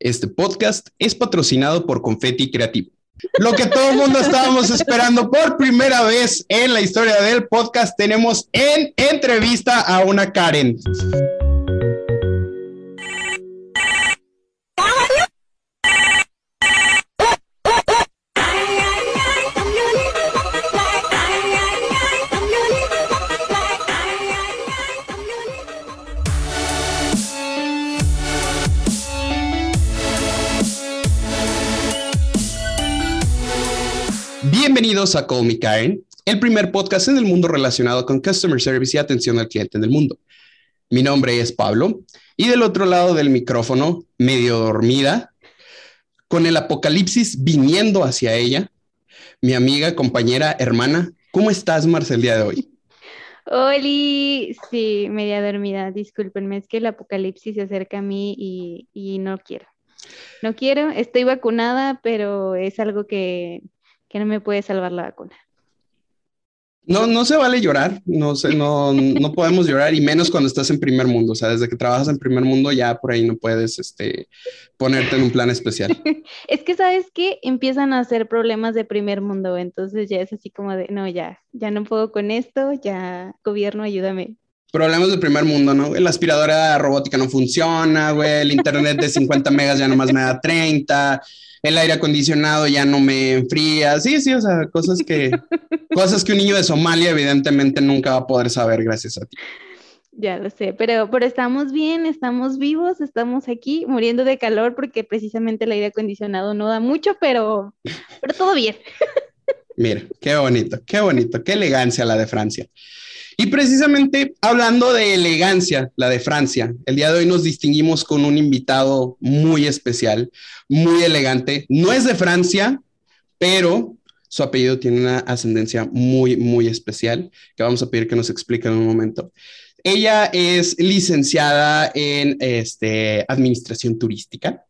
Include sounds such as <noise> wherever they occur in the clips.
Este podcast es patrocinado por Confetti Creativo. Lo que todo el mundo estábamos esperando por primera vez en la historia del podcast, tenemos en entrevista a una Karen. Bienvenidos a Call Me Karen, el primer podcast en el mundo relacionado con Customer Service y atención al cliente en el mundo. Mi nombre es Pablo y del otro lado del micrófono, medio dormida, con el apocalipsis viniendo hacia ella, mi amiga, compañera, hermana. ¿Cómo estás, Marcel, el día de hoy? Oli, sí, media dormida, discúlpenme, es que el apocalipsis se acerca a mí y, y no quiero. No quiero, estoy vacunada, pero es algo que que no me puede salvar la vacuna. No, no se vale llorar, no, sé, no, no podemos llorar y menos cuando estás en primer mundo, o sea, desde que trabajas en primer mundo ya por ahí no puedes este, ponerte en un plan especial. <laughs> es que sabes que empiezan a hacer problemas de primer mundo, entonces ya es así como de, no, ya, ya no puedo con esto, ya, gobierno, ayúdame. Problemas de primer mundo, ¿no? La aspiradora robótica no funciona, güey, el internet de 50 megas ya nomás me da 30 el aire acondicionado ya no me enfría. Sí, sí, o sea, cosas que, <laughs> cosas que un niño de Somalia evidentemente nunca va a poder saber gracias a ti. Ya lo sé, pero, pero estamos bien, estamos vivos, estamos aquí muriendo de calor porque precisamente el aire acondicionado no da mucho, pero, pero todo bien. <laughs> Mira, qué bonito, qué bonito, qué elegancia la de Francia. Y precisamente hablando de elegancia, la de Francia, el día de hoy nos distinguimos con un invitado muy especial, muy elegante. No es de Francia, pero su apellido tiene una ascendencia muy, muy especial que vamos a pedir que nos explique en un momento. Ella es licenciada en este, administración turística.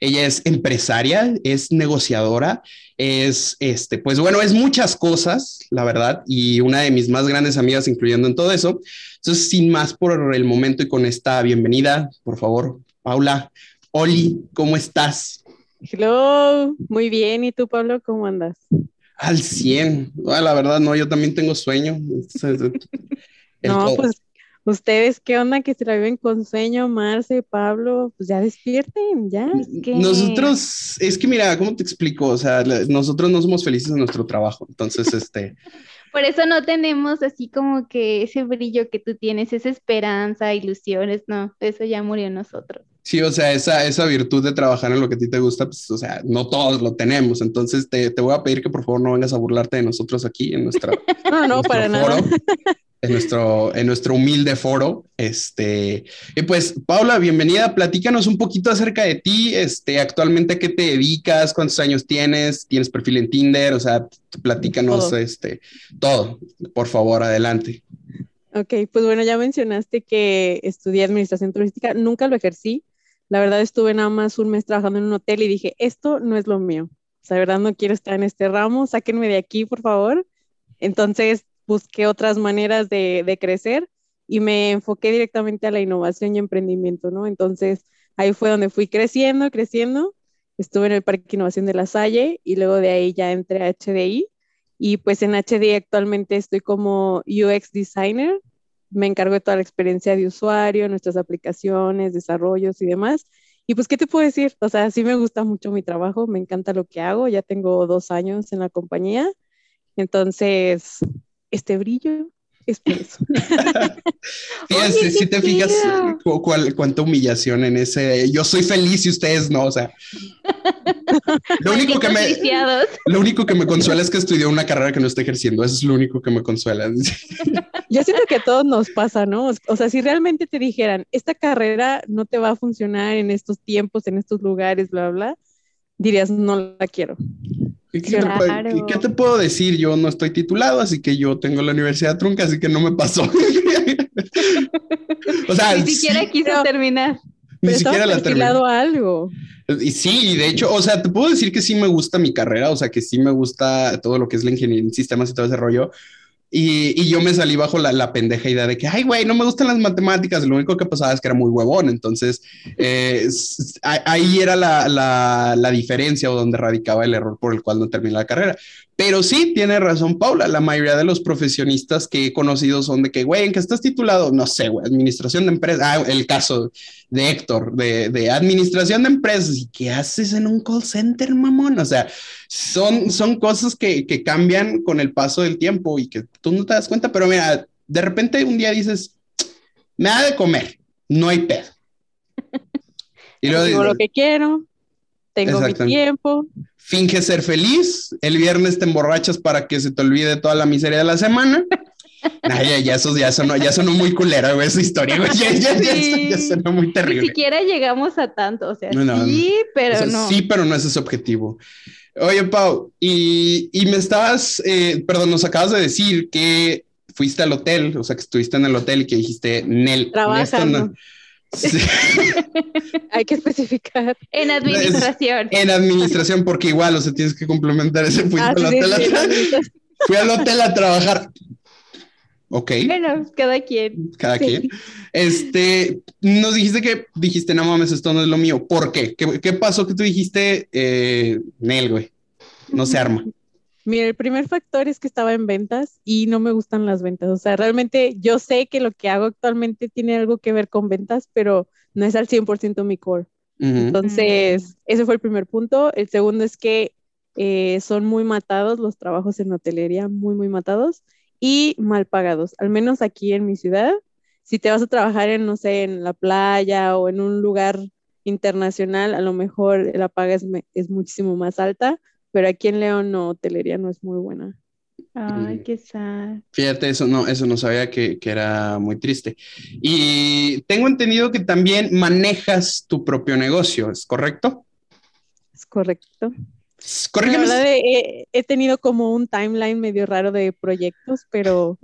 Ella es empresaria, es negociadora, es, este, pues bueno, es muchas cosas, la verdad, y una de mis más grandes amigas incluyendo en todo eso. Entonces, sin más por el momento y con esta bienvenida, por favor, Paula, Oli, ¿cómo estás? Hello, muy bien. ¿Y tú, Pablo, cómo andas? Al 100. Ah, la verdad, no, yo también tengo sueño. <laughs> no, pues Ustedes, ¿qué onda que se la viven con sueño, Marce, Pablo? Pues ya despierten, ya. Nosotros, es que mira, ¿cómo te explico? O sea, nosotros no somos felices en nuestro trabajo, entonces, este... <laughs> Por eso no tenemos así como que ese brillo que tú tienes, esa esperanza, ilusiones, no, eso ya murió en nosotros. Sí, o sea, esa, esa virtud de trabajar en lo que a ti te gusta, pues, o sea, no todos lo tenemos. Entonces, te, te voy a pedir que por favor no vengas a burlarte de nosotros aquí en nuestra. <laughs> No, no, para nada <laughs> en nuestro, en nuestro humilde foro. Este, y pues, Paula, bienvenida. Platícanos un poquito acerca de ti. Este, actualmente, ¿qué te dedicas? ¿Cuántos años tienes? ¿Tienes perfil en Tinder? O sea, platícanos todo. este, todo. Por favor, adelante. Ok, pues bueno, ya mencionaste que estudié administración turística. Nunca lo ejercí. La verdad, estuve nada más un mes trabajando en un hotel y dije, esto no es lo mío. O sea, la verdad, no quiero estar en este ramo. Sáquenme de aquí, por favor. Entonces, busqué otras maneras de, crecer y me enfoqué directamente a la innovación y emprendimiento, ¿no? Entonces, ahí fue donde fui creciendo, creciendo. Estuve en el Parque Innovación de la Salle y luego de ahí ya entré a HDI. Y pues en HDI actualmente estoy como UX Designer. Me encargo de toda la experiencia de usuario, nuestras aplicaciones, desarrollos y demás. Y pues, ¿qué te puedo decir? O sea, sí me gusta mucho mi trabajo, me encanta lo que hago. Ya tengo dos años en la compañía. Entonces, este brillo es por eso. <laughs> si te fijas cuánta humillación en ese, yo soy feliz y ustedes no, o sea. Lo único, que me, lo único que me consuela es que estudié una carrera que no estoy ejerciendo, eso es lo único que me consuela. <laughs> Yo siento que a todos nos pasa, ¿no? O sea, si realmente te dijeran, esta carrera no te va a funcionar en estos tiempos, en estos lugares, bla, bla, dirías, no la quiero. ¿Qué, te, puedo decir? Yo no estoy titulado, así que yo tengo la universidad trunca, así que no me pasó. <laughs> o sea, ni siquiera quiso terminar. Ni siquiera la terminado algo. Y sí, de hecho, o sea, te puedo decir que sí me gusta mi carrera, o sea, que sí me gusta todo lo que es la ingeniería en sistemas y todo ese rollo. Y, yo me salí bajo la, pendeja idea de que, ay, güey, no me gustan las matemáticas. Lo único que pasaba es que era muy huevón. Entonces, eh, ahí era la, la, diferencia o donde radicaba el error por el cual no terminé la carrera. Pero sí, tiene razón Paula, la mayoría de los profesionistas que he conocido son de que, güey, ¿en qué estás titulado? No sé, güey, administración de empresas. Ah, el caso de Héctor, de, de, administración de empresas. ¿Y qué haces en un call center, mamón? O sea, son, son cosas que, que cambian con el paso del tiempo y que tú no te das cuenta, pero mira, de repente un día dices, me da de comer, no hay pedo. <laughs> Y luego digo lo que quiero, tengo mi tiempo. Finge ser feliz, el viernes te emborrachas para que se te olvide toda la miseria de la semana. <laughs> ya, ya, eso ya sonó, ya sonó muy culera, güey, esa historia, güey. Ya, ya, ya, sonó muy terrible. Ni siquiera llegamos a tanto, o sea, sí, pero no. Sí, pero no es ese objetivo. Oye, Pau, y, y me estabas, eh, perdón, nos acabas de decir que fuiste al hotel, o sea, que estuviste en el hotel y que dijiste, Nel, Trabajando. <laughs> Hay que especificar. En administración. En administración, porque igual, o sea, tienes que complementar ese punto. Ah, <laughs> fui al hotel a trabajar. Ok. Bueno, cada quien. Cada quien. Este, nos dijiste que dijiste, no mames, esto no es lo mío. ¿Por qué? ¿Qué, pasó que tú dijiste, eh, Nel, güey? No se arma. Mira, el primer factor es que estaba en ventas y no me gustan las ventas. O sea, realmente yo sé que lo que hago actualmente tiene algo que ver con ventas, pero no es al 100% mi core. Entonces, ese fue el primer punto. El segundo es que eh, son muy matados los trabajos en hotelería, muy, muy matados y mal pagados, al menos aquí en mi ciudad. Si te vas a trabajar en, no sé, en la playa o en un lugar internacional, a lo mejor la paga es, es muchísimo más alta, pero aquí en León no, hotelería no es muy buena. Ay, qué sad. Fíjate, eso no, eso no sabía que, que, era muy triste. Y tengo entendido que también manejas tu propio negocio, ¿es correcto? Es correcto. Corrígeme. La verdad, he, tenido como un timeline medio raro de proyectos, pero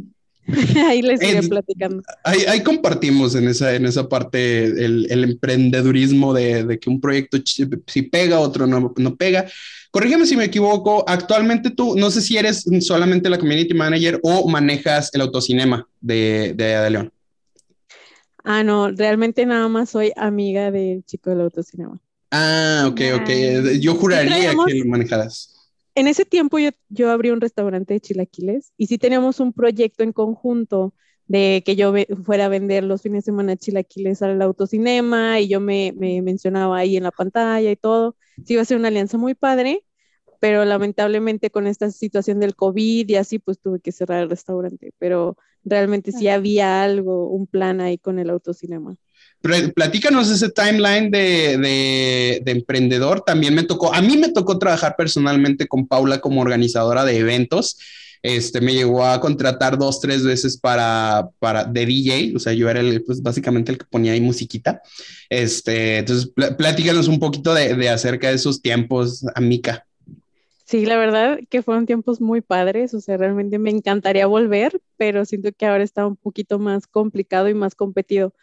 <laughs> ahí les iré platicando. Ahí, compartimos en esa, en esa parte el, el emprendedurismo de, de, que un proyecto si pega, otro no, no pega. Corrígeme si me equivoco, actualmente tú, no sé si eres solamente la community manager o manejas el autocinema de, de, León. Ah, no, realmente nada más soy amiga del chico del autocinema. Ah, ok, ok. Yo juraría que lo manejaras. En ese tiempo yo, yo abrí un restaurante de chilaquiles y sí teníamos un proyecto en conjunto de que yo fuera a vender los fines de semana chilaquiles al autocinema y yo me, me, mencionaba ahí en la pantalla y todo. Sí iba a ser una alianza muy padre, pero lamentablemente con esta situación del COVID y así, pues tuve que cerrar el restaurante, pero realmente sí había algo, un plan ahí con el autocinema. Platícanos ese timeline de, de, emprendedor. También me tocó, a mí me tocó trabajar personalmente con Paula como organizadora de eventos. Este, me llegó a contratar dos, tres veces para, para de DJ, o sea, yo era el, pues básicamente el que ponía ahí musiquita. Este, entonces, platícanos un poquito de, de acerca de esos tiempos, Amica. Sí, la verdad que fueron tiempos muy padres, o sea, realmente me encantaría volver, pero siento que ahora está un poquito más complicado y más competido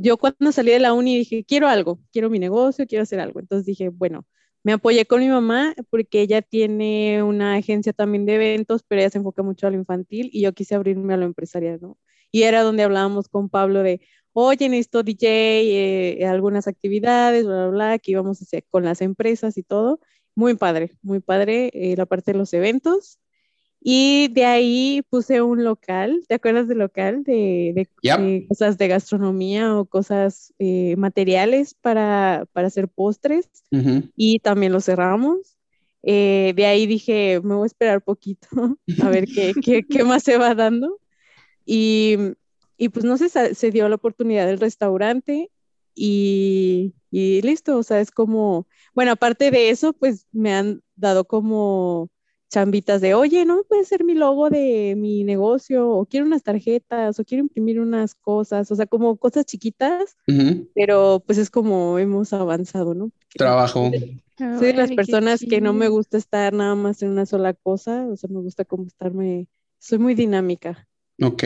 yo cuando salí de la uni dije, quiero algo, quiero mi negocio, quiero hacer algo. Entonces dije, bueno, me apoyé con mi mamá porque ella tiene una agencia también de eventos, pero ella se enfoca mucho a lo infantil y yo quise abrirme a lo empresarial, ¿no? Y era donde hablábamos con Pablo de, oye, necesito DJ, eh, algunas actividades, bla, bla, bla, que íbamos a hacer con las empresas y todo. Muy padre, muy padre eh, la parte de los eventos. Y de ahí puse un local, ¿te acuerdas del local? De, cosas de gastronomía o cosas eh, materiales para, hacer postres. Y también lo cerramos. Eh, de ahí dije, me voy a esperar poquito <laughs> a ver qué, qué, más se va dando. Y, pues no sé, se dio la oportunidad del restaurante y, y listo, o sea, es como, bueno, aparte de eso, pues me han dado como chambitas de, oye, ¿no puede ser mi logo de mi negocio? O quiero unas tarjetas, o quiero imprimir unas cosas, o sea, como cosas chiquitas, pero pues es como hemos avanzado, ¿no? Trabajo. Soy de las personas que no me gusta estar nada más en una sola cosa, o sea, me gusta como estarme, soy muy dinámica. Ok.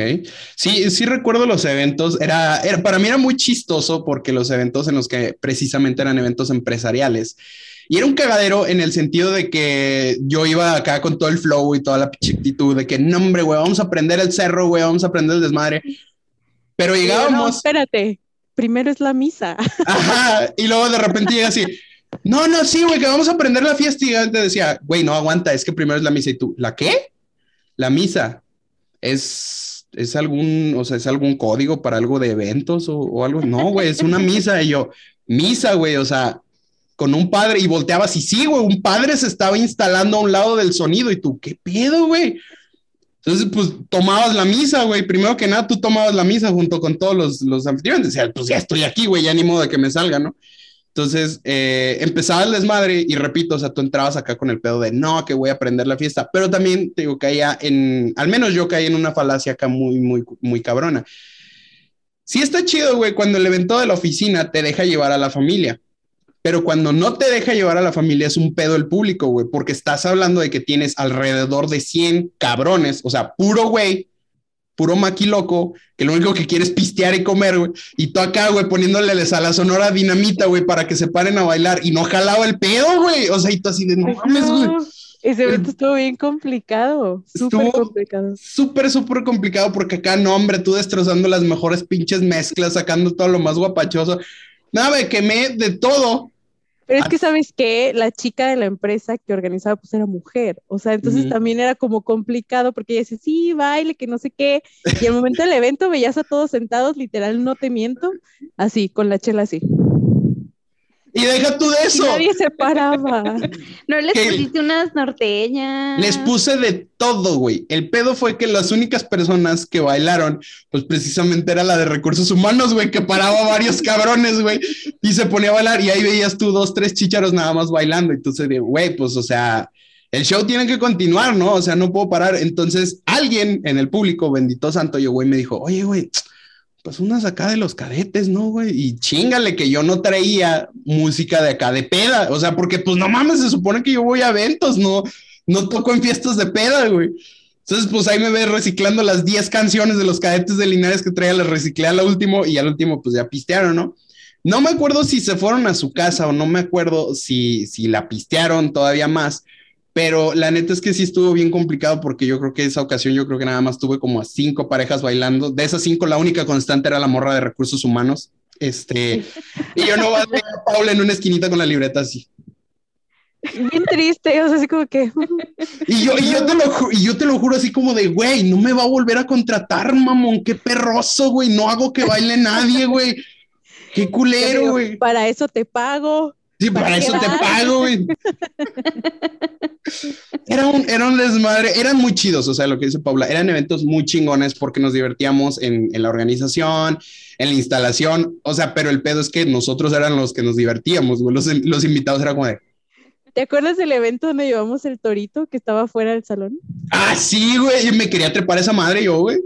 Sí, sí recuerdo los eventos. Era, era, para mí era muy chistoso porque los eventos en los que precisamente eran eventos empresariales. Y era un cagadero en el sentido de que yo iba acá con todo el flow y toda la actitud de que, no, hombre, güey, vamos a aprender el cerro, güey, vamos a aprender el desmadre. Pero llegábamos. No, espérate, primero es la misa. <laughs> Ajá, y luego de repente llega así. No, no, sí, güey, que vamos a aprender la fiesta. Y te decía, güey, no aguanta, es que primero es la misa. Y tú, ¿la qué? La misa es, es algún, o sea, es algún código para algo de eventos o, algo. No, güey, es una misa. Y yo, misa, güey, o sea, con un padre y volteabas y sí, güey, un padre se estaba instalando a un lado del sonido y tú, ¿qué pedo, güey? Entonces, pues tomabas la misa, güey. Primero que nada, tú tomabas la misa junto con todos los, los anfitriones. Decía, pues ya estoy aquí, güey, ya ni modo de que me salga, ¿no? Entonces, eh, empezaba el desmadre y repito, o sea, tú entrabas acá con el pedo de no, que voy a aprender la fiesta, pero también te digo, caía en, al menos yo caí en una falacia acá muy, muy, muy cabrona. Sí está chido, güey, cuando el evento de la oficina te deja llevar a la familia, pero cuando no te deja llevar a la familia es un pedo el público, güey, porque estás hablando de que tienes alrededor de 100 cabrones, o sea, puro güey, puro maquiloco, que lo único que quiere es pistear y comer, güey. Y tú acá, güey, poniéndoles a la sonora dinamita, güey, para que se paren a bailar. Y no jalaba el pedo, güey. O sea, y tú así de, no mames, güey. Ese evento estuvo bien complicado, súper complicado. Súper, súper complicado porque acá, no, hombre, tú destrozando las mejores pinches mezclas, sacando todo lo más guapachoso. Nada, me quemé de todo pero es que, ¿sabes qué? La chica de la empresa que organizaba, pues era mujer. O sea, entonces también era como complicado porque ella decía, sí, baile, que no sé qué. Y al momento del evento veías a todos sentados, literal, no te miento, así, con la chela así. Y deja tú de eso. nadie se paraba. no les pusiste unas norteñas. Les puse de todo, güey. El pedo fue que las únicas personas que bailaron, pues precisamente era la de recursos humanos, güey, que paraba varios cabrones, güey, y se ponía a bailar. Y ahí veías tú dos, tres chícharos nada más bailando. Y tú se digo, güey, pues, o sea, el show tiene que continuar, ¿no? O sea, no puedo parar. Entonces, alguien en el público, bendito santo yo, güey, me dijo, oye, güey pues unas acá de los cadetes, ¿no, güey? Y chingale que yo no traía música de acá de peda, o sea, porque pues no mames, se supone que yo voy a eventos, no, no toco en fiestas de peda, güey. Entonces, pues ahí me ves reciclando las 10 canciones de los cadetes de Linares que traía, las reciclé al último y al último pues ya pistearon, ¿no? No me acuerdo si se fueron a su casa o no me acuerdo si, si la pistearon todavía más, pero la neta es que sí estuvo bien complicado porque yo creo que esa ocasión yo creo que nada más tuve como a cinco parejas bailando. De esas cinco, la única constante era la morra de recursos humanos. Este, <laughs> y yo no voy a a Paula en una esquinita con la libreta así. Bien triste, o sea, así como que. <laughs> Y yo, y yo, te, lo, y yo te lo juro así como de, güey, no me va a volver a contratar, mamón, qué perroso, güey, no hago que baile nadie, güey. Qué culero, güey. Para eso te pago. Sí, para, eso te pago, güey. <laughs> Era un, era un desmadre, eran muy chidos, o sea, lo que dice Paula, eran eventos muy chingones porque nos divertíamos en, en, la organización, en la instalación, o sea, pero el pedo es que nosotros eran los que nos divertíamos, güey. Los, los invitados eran como de... ¿Te acuerdas del evento donde llevamos el torito que estaba fuera del salón? Ah, sí, güey, me quería trepar esa madre yo, güey.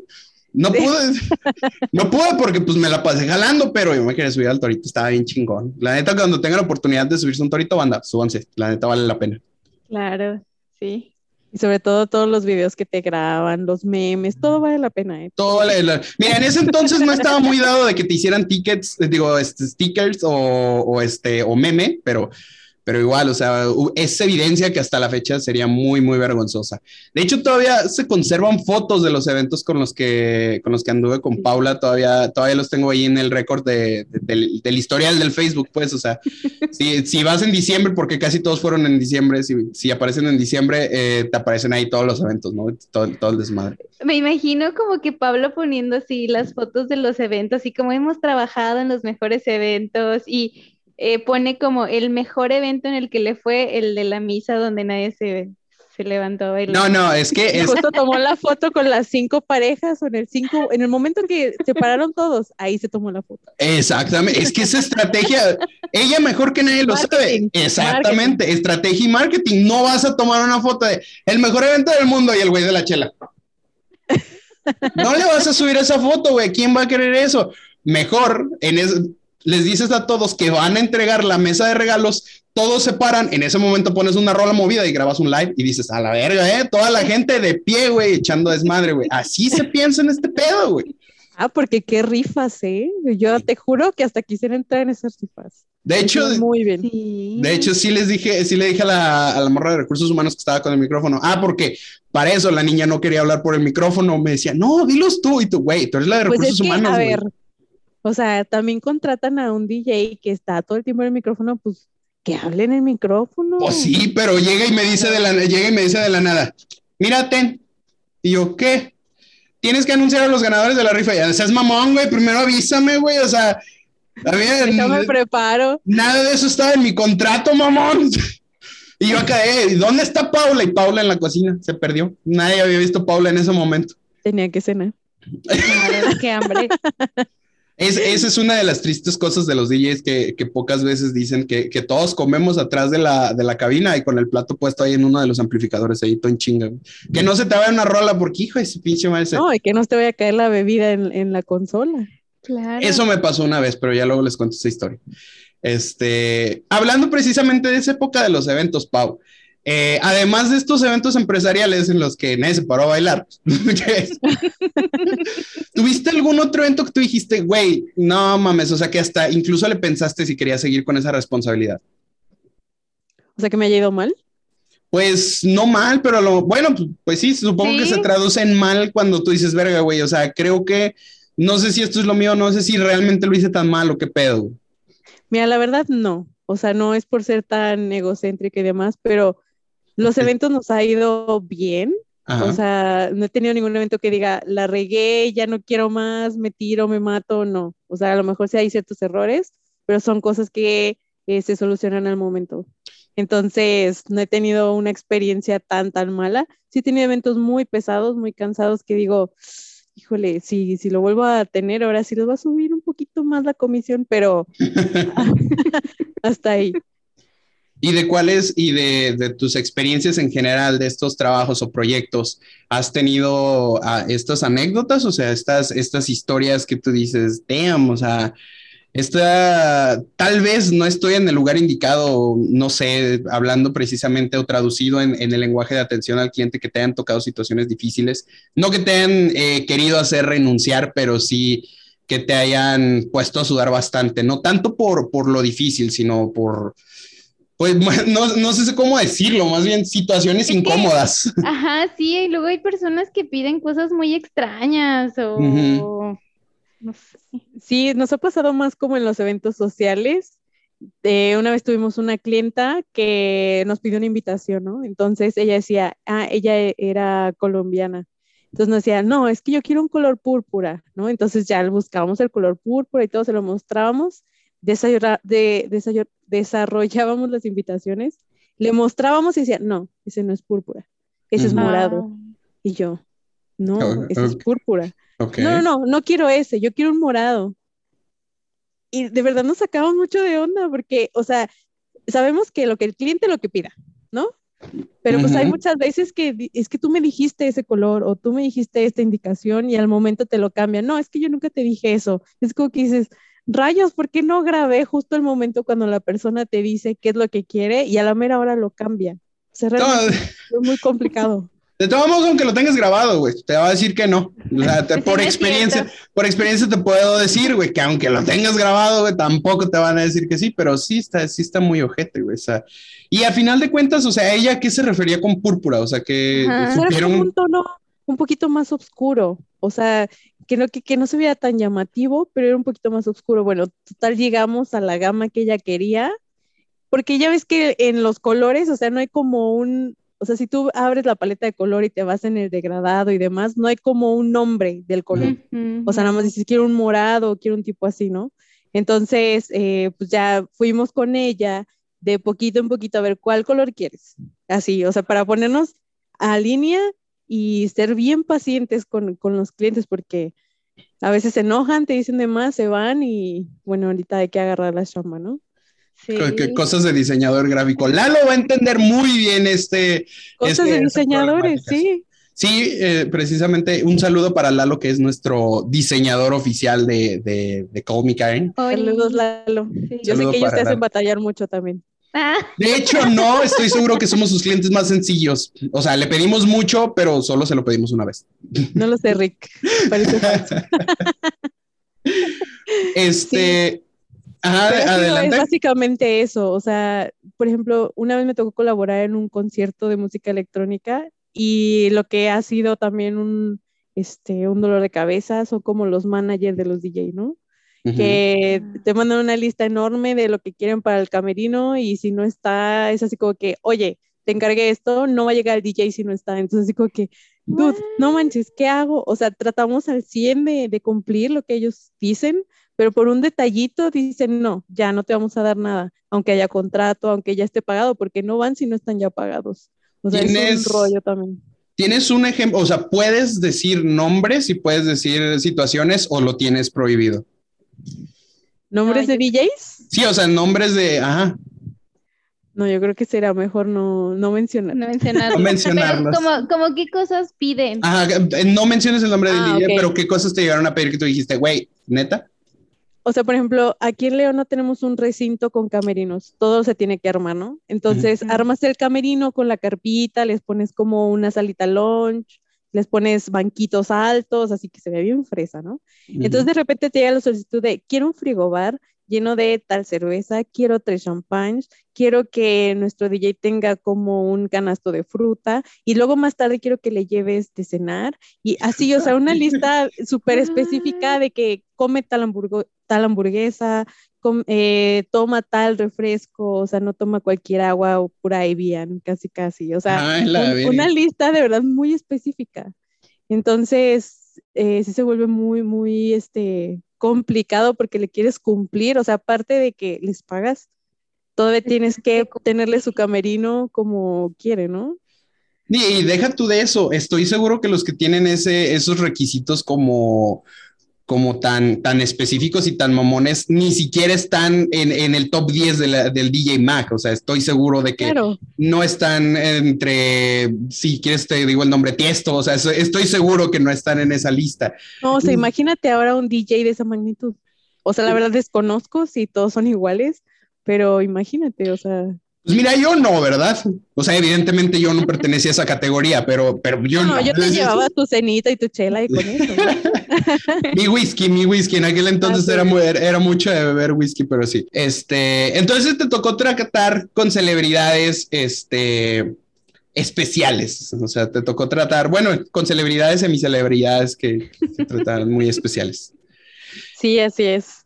No pude, <laughs> no pude porque pues me la pasé jalando, pero yo me quería subir al torito, estaba bien chingón. La neta, cuando tenga la oportunidad de subirse un torito, banda, súbanse, la neta vale la pena. Claro, sí. Y sobre todo todos los videos que te graban, los memes, todo vale la pena. ¿eh? Todo vale la Mira, en ese entonces no estaba muy dado de que te hicieran tickets, digo, este, stickers o, o, este, o meme, pero pero igual, o sea, es evidencia que hasta la fecha sería muy, muy vergonzosa. De hecho, todavía se conservan fotos de los eventos con los que, con los que anduve con Paula, todavía, todavía los tengo ahí en el récord de, del, historial del Facebook, pues, o sea, <laughs> si, si, vas en diciembre, porque casi todos fueron en diciembre, si, si aparecen en diciembre, eh, te aparecen ahí todos los eventos, ¿no? Todo, todo el desmadre. Me imagino como que Pablo poniendo así las fotos de los eventos y como hemos trabajado en los mejores eventos y eh, pone como el mejor evento en el que le fue el de la misa donde nadie se, se levantó a bailar. No, no, es que es... justo tomó la foto con las cinco parejas o en el cinco, en el momento en que se pararon todos, ahí se tomó la foto. Exactamente, es que esa estrategia, ella mejor que nadie lo sabe. Exactamente, estrategia y marketing. No vas a tomar una foto de el mejor evento del mundo y el güey de la chela. No le vas a subir esa foto, güey. ¿Quién va a querer eso? Mejor en eso les dices a todos que van a entregar la mesa de regalos todos se paran, en ese momento pones una rola movida y grabas un live y dices, a la verga, eh, toda la gente de pie, güey, echando desmadre, güey. Así se <laughs> piensa en este pedo, güey. Ah, porque qué rifas, ¿eh? Yo te juro que hasta quisiera entrar en esas rifas. De hecho, muy bien. De hecho, sí les dije, sí le dije a la, a la morra de recursos humanos que estaba con el micrófono. Ah, porque para eso la niña no quería hablar por el micrófono. Me decía, no, dilos tú. Y tú, güey, tú eres la de Pues recursos es que, humanos. a güey. ver, o sea, también contratan a un DJ que está todo el tiempo en el micrófono, pues que hable en el micrófono. Pues sí, pero llega y me dice de la, llega y me dice de la nada, mírate. Y yo, ¿qué? Tienes que anunciar a los ganadores de la rifa. Ya seas mamón, güey. Primero avísame, güey. O sea, a ver, <laughs> Déjame preparo. nada de eso estaba en mi contrato, mamón. <laughs> Y yo acá, eh, ¿dónde está Paula? Y Paula en la cocina, se perdió. Nadie había visto a Paula en ese momento. Tenía que cenar. Claro, qué hambre. <laughs> Es, esa es una de las tristes cosas de los DJs que, que pocas veces dicen que, que todos comemos atrás de la, de la cabina y con el plato puesto ahí en uno de los amplificadores, ahí todo en chinga. Que no se te vaya una rola porque, hijo de su pinche No, y que no te vaya a caer la bebida en, en la consola. Claro. Eso me pasó una vez, pero ya luego les cuento esa historia. Este, hablando precisamente de esa época de los eventos, Pau. Eh, además de estos eventos empresariales en los que nadie se paró a bailar, <laughs> ¿tuviste algún otro evento que tú dijiste, güey, no mames, o sea que hasta incluso le pensaste si querías seguir con esa responsabilidad? O sea, que me haya ido mal. Pues no mal, pero lo bueno, pues, pues sí, supongo que se traduce en mal cuando tú dices, verga, güey, o sea, creo que no sé si esto es lo mío, no sé si realmente lo hice tan mal o qué pedo. Mira, la verdad no. O sea, no es por ser tan egocéntrica y demás, pero los eventos nos ha ido bien. Ajá. O sea, no he tenido ningún evento que diga, la regué, ya no quiero más, me tiro, me mato, no. O sea, a lo mejor sí hay ciertos errores, pero son cosas que eh, se solucionan al momento. Entonces, no he tenido una experiencia tan, tan mala. Sí he tenido eventos muy pesados, muy cansados, que digo, híjole, si, si lo vuelvo a tener, ahora sí les va a subir un poquito más la comisión, pero <laughs> <laughs> hasta ahí. ¿Y de cuáles y de, de tus experiencias en general de estos trabajos o proyectos has tenido ah, estas anécdotas? O sea, estas, estas historias que tú dices, damn, o sea, esta, tal vez no estoy en el lugar indicado, no sé, hablando precisamente o traducido en, en el lenguaje de atención al cliente que te hayan tocado situaciones difíciles, no que te hayan eh, querido hacer renunciar, pero sí que te hayan puesto a sudar bastante, no tanto por, por lo difícil, sino por, pues <laughs> no, no sé cómo decirlo, más bien situaciones Es que- incómodas. <laughs> Ajá, sí, y luego hay personas que piden cosas muy extrañas o no sé. Sí, nos ha pasado más como en los eventos sociales. Eh, una vez tuvimos una clienta que nos pidió una invitación, ¿no? Entonces ella decía, ah, ella e- era colombiana. Entonces nos decía, no, es que yo quiero un color púrpura, ¿no? Entonces ya buscábamos el color púrpura y todo se lo mostrábamos, desayora- de- desarrollábamos las invitaciones, le mostrábamos y decía, no, ese no es púrpura, ese es morado. Ah, Y yo, no, Oh, ese es púrpura. No, no, no, no quiero ese, yo quiero un morado. Y de verdad nos sacamos mucho de onda porque, o sea, sabemos que lo que el cliente lo que pida, ¿no? Pero pues hay muchas veces que es que tú me dijiste ese color o tú me dijiste esta indicación y al momento te lo cambian. No, es que yo nunca te dije eso. Es como que dices, rayos, ¿por qué no grabé justo el momento cuando la persona te dice qué es lo que quiere y a la mera hora lo cambia? O sea, realmente <laughs> es muy complicado. de todos modos, aunque lo tengas grabado, güey, te va a decir que no. O sea, te- <laughs> por experiencia, por experiencia te puedo decir, güey, que aunque lo tengas grabado, güey, tampoco te van a decir que sí, pero sí está, sí está muy ojete, güey. o sea. y a final de cuentas, o sea, ella qué se refería con púrpura, o sea, que Ajá. O sea, era como supieron. un tono un poquito más oscuro, o sea, que no, que, que no se viera tan llamativo, pero era un poquito más oscuro. Bueno, total llegamos a la gama que ella quería, porque ya ves que en los colores, o sea, no hay como un, o sea, si tú abres la paleta de color y te vas en el degradado y demás, no hay como un nombre del color. O sea, nada más dices, quiero un morado, quiero un tipo así, ¿no? Entonces, eh, pues ya fuimos con ella de poquito en poquito a ver cuál color quieres. Así, o sea, para ponernos a línea y ser bien pacientes con, con los clientes, porque a veces se enojan, te dicen de más, se van y bueno, ahorita hay que agarrar la chamba, ¿no? sí. cosas de diseñador gráfico. Lalo va a entender muy bien este. Cosas este- de diseñadores, sí. Sí, eh, precisamente un saludo para Lalo, que es nuestro diseñador oficial de, de, de Call Me Karen. Saludos, Lalo. Sí. Yo sé que ellos te hacen Lalo. batallar mucho también. Ah, De hecho, no, estoy seguro que somos sus clientes más sencillos. O sea, le pedimos mucho, pero solo se lo pedimos una vez. No lo sé, Rick. Parece falso. Este. Ajá, Pero no, es adelante. básicamente eso. O sea, por ejemplo, una vez me tocó colaborar en un concierto de música electrónica y lo que ha sido también un, este, un dolor de cabeza son como los managers de los DJ, ¿no? Que te mandan una lista enorme de lo que quieren para el camerino y si no está, es así como que, oye, te encargué esto, no va a llegar el DJ si no está. Entonces, como que, dude, no manches, ¿qué hago? O sea, tratamos al 100 de, de cumplir lo que ellos dicen, pero por un detallito dicen, no, ya no te vamos a dar nada, aunque haya contrato, aunque ya esté pagado, porque no van si no están ya pagados. O sea, es ¿Tienes- un rollo también. ¿Tienes un ejemplo? O sea, ¿puedes decir nombres y puedes decir situaciones o lo tienes prohibido? ¿Nombres No, de DJs? Sí, o sea, nombres de. Ajá. No, yo creo que será mejor no, no mencionar. no <laughs> mencionarlo. No mencionarlos. Como, como qué cosas piden. Ajá, eh, no menciones el nombre del Ah, DJ, ok. pero ¿qué cosas te llegaron a pedir que tú dijiste, güey, neta? O sea, por ejemplo, aquí en León no tenemos un recinto con camerinos, todo se tiene que armar, ¿no? Entonces, armas el camerino con la carpita, les pones como una salita lunch, les pones banquitos altos, así que se ve bien fresa, ¿no? Entonces, de repente te llega la solicitud de, quiero un frigobar lleno de tal cerveza, quiero tres champagnes, quiero que nuestro DJ tenga como un canasto de fruta y luego más tarde quiero que le lleves de cenar y así, o sea, una <laughs> lista súper específica de que come tal, hamburgo- tal hamburguesa, com- eh, toma tal refresco, o sea, no toma cualquier agua o pura Evian, casi casi, o sea, Ay, un- una lista de verdad muy específica. Entonces, eh, sí se vuelve muy, muy este, complicado porque le quieres cumplir, o sea, aparte de que les pagas, todavía tienes que tenerle su camerino como quiere, ¿no? Y, y deja tú de eso, estoy seguro que los que tienen ese, esos requisitos como, como tan, tan específicos y tan mamones, ni siquiera están en, en el top 10 de la- del DJ Mac. O sea, estoy seguro de que Claro, no están entre, si quieres te digo el nombre Tiesto, o sea, estoy seguro que no están en esa lista. no, o sea, imagínate ahora un DJ de esa magnitud. O sea, la verdad desconozco si todos son iguales, pero imagínate, o sea, Pues mira, yo no, ¿verdad? O sea, evidentemente yo no pertenecía a esa categoría, pero, pero yo no, no. yo te <laughs> llevaba tu cenita y tu chela y con eso. <laughs> Mi whisky, mi whisky. En aquel entonces Ah, sí. era mucho de beber whisky, pero sí. Este, entonces te tocó tratar con celebridades, este, especiales. O sea, te tocó tratar, bueno, con celebridades, semicelebridades que se trataron muy especiales. Sí, así es.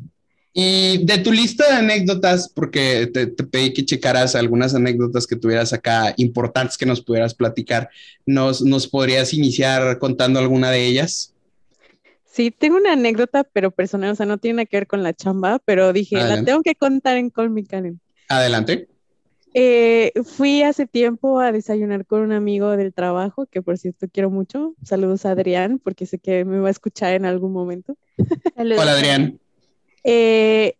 Y de tu lista de anécdotas, porque te, te pedí que checaras algunas anécdotas que tuvieras acá importantes que nos pudieras platicar, ¿nos, nos podrías iniciar contando alguna de ellas? Sí, tengo una anécdota, pero personal, o sea, no tiene nada que ver con la chamba, pero dije, la tengo que contar en Call Me Karen. Adelante. Eh, fui hace tiempo a desayunar con un amigo del trabajo, que por cierto quiero mucho. Saludos a Adrián, porque sé que me va a escuchar en algún momento. Saludos. Hola, Adrián. Eh,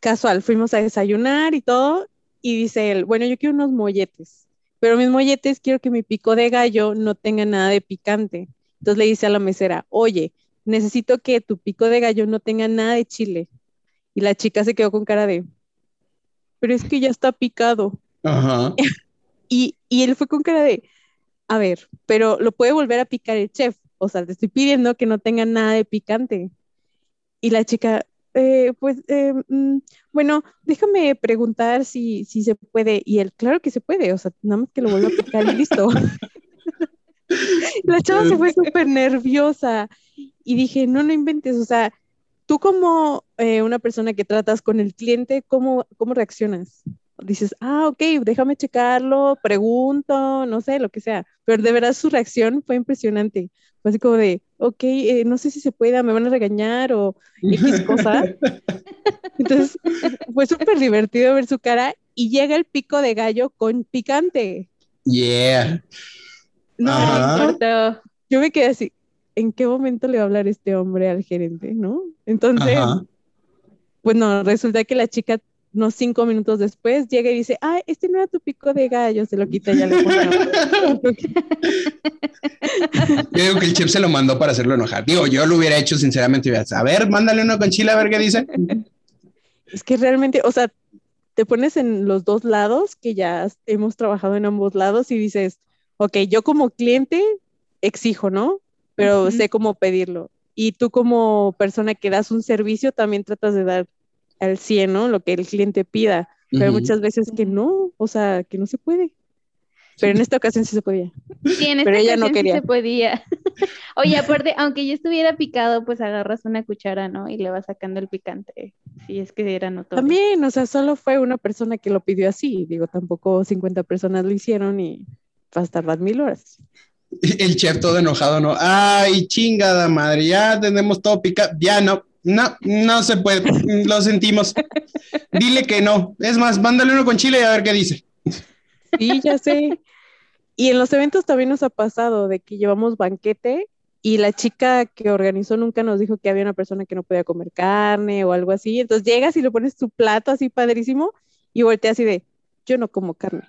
casual, fuimos a desayunar y todo, y dice él, bueno, yo quiero unos molletes, pero mis molletes quiero que mi pico de gallo no tenga nada de picante. Entonces le dice a la mesera, oye, necesito que tu pico de gallo no tenga nada de chile. Y la chica se quedó con cara de, pero es que ya está picado. Ajá. <laughs> Y, y él fue con cara de, a ver, pero lo puede volver a picar el chef. O sea, te estoy pidiendo que no tenga nada de picante. Y la chica, "Eh, pues, eh, mm, bueno, déjame preguntar si, si se puede. Y él, claro que se puede. O sea, nada más que lo vuelva a picar y listo. <laughs> <laughs> La chava se fue súper nerviosa y dije, no, no inventes. O sea, tú como eh, una persona que tratas con el cliente, ¿cómo, cómo reaccionas? dices, ah, ok, déjame checarlo, pregunto, no sé, lo que sea. Pero de verdad su reacción fue impresionante. Fue así como de, ok, eh, no sé si se pueda, me van a regañar o X cosa. <laughs> Entonces fue súper divertido ver su cara y llega el pico de gallo con picante. Yeah. No, Ajá. no, Corto. yo me quedé así, ¿en qué momento le va a hablar este hombre al gerente, no? Entonces, Ajá. pues resulta que la chica unos cinco minutos después llega y dice, ah, este no era tu pico de gallo, se lo quita y ya le pone. <laughs> Yo digo que el chef se lo mandó para hacerlo enojar. Digo, yo lo hubiera hecho sinceramente. hubiera, A ver, mándale uno con chile a ver qué dice. <laughs> Es que realmente, o sea, te pones en los dos lados, que ya hemos trabajado en ambos lados y dices, ok, yo como cliente exijo, ¿no? Pero sé cómo pedirlo. Y tú como persona que das un servicio también tratas de dar al 100, ¿no? Lo que el cliente pida. Pero muchas veces que no, o sea, que no se puede. Pero en esta ocasión sí se podía. Sí, en esta Pero ella ocasión no sí quería. se podía. <laughs> Oye, aparte, aunque yo estuviera picado, pues agarras una cuchara, ¿no? Y le vas sacando el picante. Si es que era notorio. También, o sea, solo fue una persona que lo pidió así. Digo, tampoco 50 personas lo hicieron y vas a tardar mil horas. <laughs> El chef todo enojado, ¿no? Ay, chingada madre, ya tenemos todo picado. Ya no, no, no se puede. <laughs> Lo sentimos. Dile que no. Es más, mándale uno con chile y a ver qué dice. Sí, ya sé. Y en los eventos también nos ha pasado de que llevamos banquete y la chica que organizó nunca nos dijo que había una persona que no podía comer carne o algo así. Entonces llegas y le pones tu plato así padrísimo y volteas así de, yo no como carne.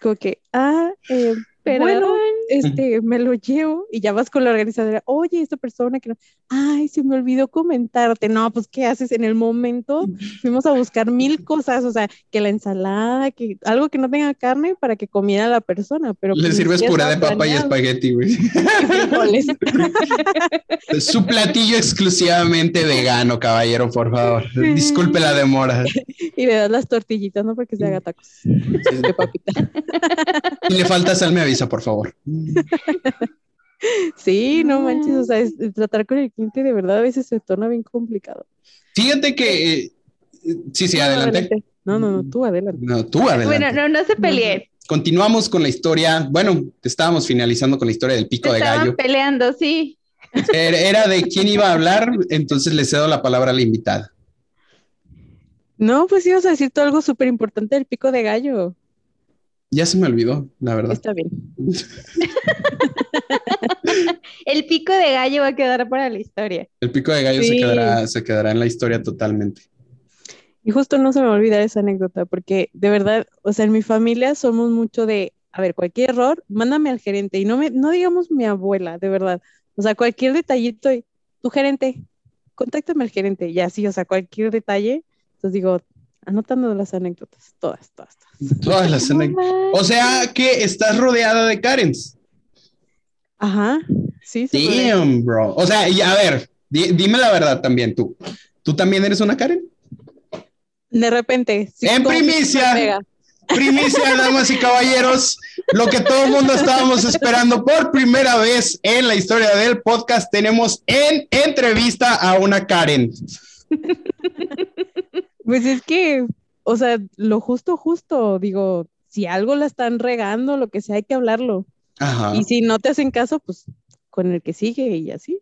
Como que, ah, eh, bueno, este, <laughs> me lo llevo y ya vas con la organizadora, oye, esta persona que no, ay, se me olvidó comentarte, no, pues, ¿qué haces en el momento? <laughs> Fuimos a buscar mil cosas, o sea, que la ensalada, que algo que no tenga carne para que comiera la persona, pero Le pues, sirves puré de papa y espagueti, güey. <laughs> Su platillo exclusivamente vegano, caballero, por favor. Disculpe la demora. y le das las tortillitas, ¿no? Porque se haga tacos de papita. Si le falta sal, me avisa, por favor. <laughs> Sí, no manches, o sea, es- tratar con el cliente de verdad a veces se torna bien complicado. Fíjate que. eh, sí, sí, No, adelante. No, no, no, tú adelante. No, tú adelante. Bueno, no, no se peleen. Continuamos con la historia. Bueno, estábamos finalizando con la historia del pico Se de estaban gallo. peleando, sí. Era era de quién iba a hablar, entonces le cedo la palabra a la invitada. No, pues ibas a decir tú algo súper importante del pico de gallo. Ya se me olvidó, la verdad. Está bien. <laughs> El pico de gallo va a quedar para la historia. El pico de gallo se, quedará, se quedará en la historia totalmente. Y justo no se me va a olvidar esa anécdota, porque de verdad, o sea, en mi familia somos mucho de, a ver, cualquier error, mándame al gerente y no me, no digamos mi abuela, de verdad. O sea, cualquier detallito, y, tu gerente, contáctame al gerente, y así, o sea, cualquier detalle. Entonces digo, anotando las anécdotas, todas, todas, todas. Todas las ane- O sea que estás rodeada de Karens. Ajá, sí. Damn, bro. O sea, y a ver, di- dime la verdad también tú. ¿Tú también eres una Karen? De repente. sí, En primicia. Primicia, <laughs> damas y caballeros, lo que todo el mundo estábamos esperando por primera vez en la historia del podcast, tenemos en entrevista a una Karen. <laughs> Pues es que, o sea, lo justo, justo, digo, si algo la están regando, lo que sea, hay que hablarlo. Ajá. Y si no te hacen caso, pues con el que sigue y así.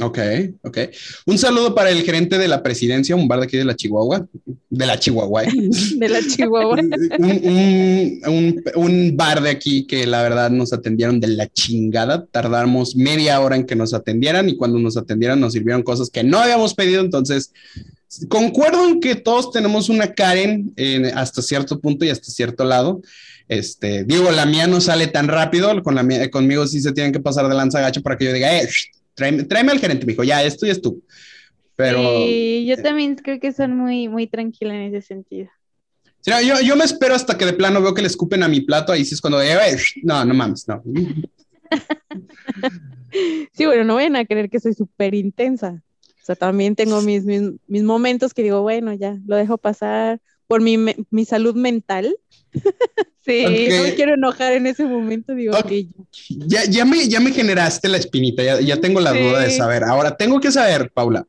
Ok, ok. Un saludo para el gerente de la presidencia, un bar de aquí de la Chihuahua, de la Chihuahua. ¿eh? <laughs> De la Chihuahua. <laughs> un, un- un- un bar de aquí que la verdad nos atendieron de la chingada. Tardamos media hora en que nos atendieran y cuando nos atendieron nos sirvieron cosas que no habíamos pedido. Entonces, concuerdo en que todos tenemos una Karen en- hasta cierto punto y hasta cierto lado. Este, digo, la mía no sale tan rápido, con la mía, conmigo sí se tienen que pasar de lanza gacho para que yo diga, eh, tráeme, tráeme al gerente, me dijo, ya, esto y es tú. Pero... Sí, yo también creo que son muy, muy tranquilas en ese sentido. Yo, yo me espero hasta que de plano veo que le escupen a mi plato, ahí sí es cuando, eh, eh, no, no mames, no. <laughs> Sí, bueno, no vayan a creer que soy súper intensa. O sea, también tengo mis, mis, mis momentos que digo, bueno, ya, lo dejo pasar por mi, me- mi salud mental. <laughs> Sí. No me quiero enojar en ese momento, digo, Ok. ok, Ya, ya, me, ya me generaste la espinita, ya, ya tengo la Sí. duda de saber. Ahora, tengo que saber, Paula,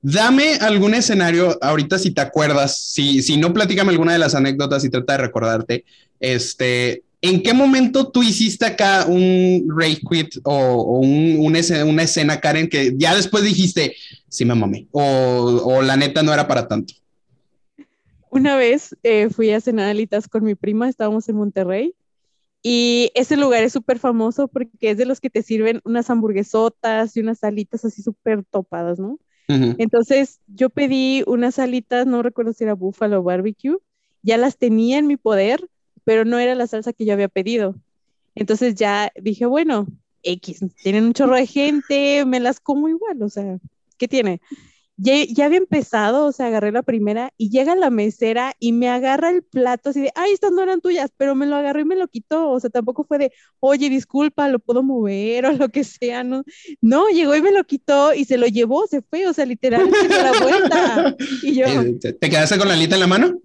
dame algún escenario, ahorita si te acuerdas, si, si no, platícame alguna de las anécdotas y trata de recordarte, este, ¿en qué momento tú hiciste acá un rage quit o, o un- una, escena, una escena, Karen, que ya después dijiste, sí me mamé, o, o la neta no era para tanto? Una vez eh, fui a cenar alitas con mi prima, estábamos en Monterrey y ese lugar es súper famoso porque es de los que te sirven unas hamburguesotas y unas alitas así súper topadas, ¿no? Entonces yo pedí unas alitas, no recuerdo si era búfalo o barbecue, ya las tenía en mi poder, pero no era la salsa que yo había pedido. Entonces ya dije, bueno, X, tienen un chorro de gente, me las como igual, o sea, ¿qué tiene? ya, ya, había empezado, o sea, agarré la primera y llega la mesera y me agarra el plato así de, ay, estas no eran tuyas, pero me lo agarró y me lo quitó, o sea, tampoco fue de, oye, disculpa, lo puedo mover <laughs> o lo que sea, no, no, llegó y me lo quitó y se lo llevó, se fue, o sea, literalmente dio la vuelta. <laughs> Y yo, ¿Te, te quedaste con la alita en la mano?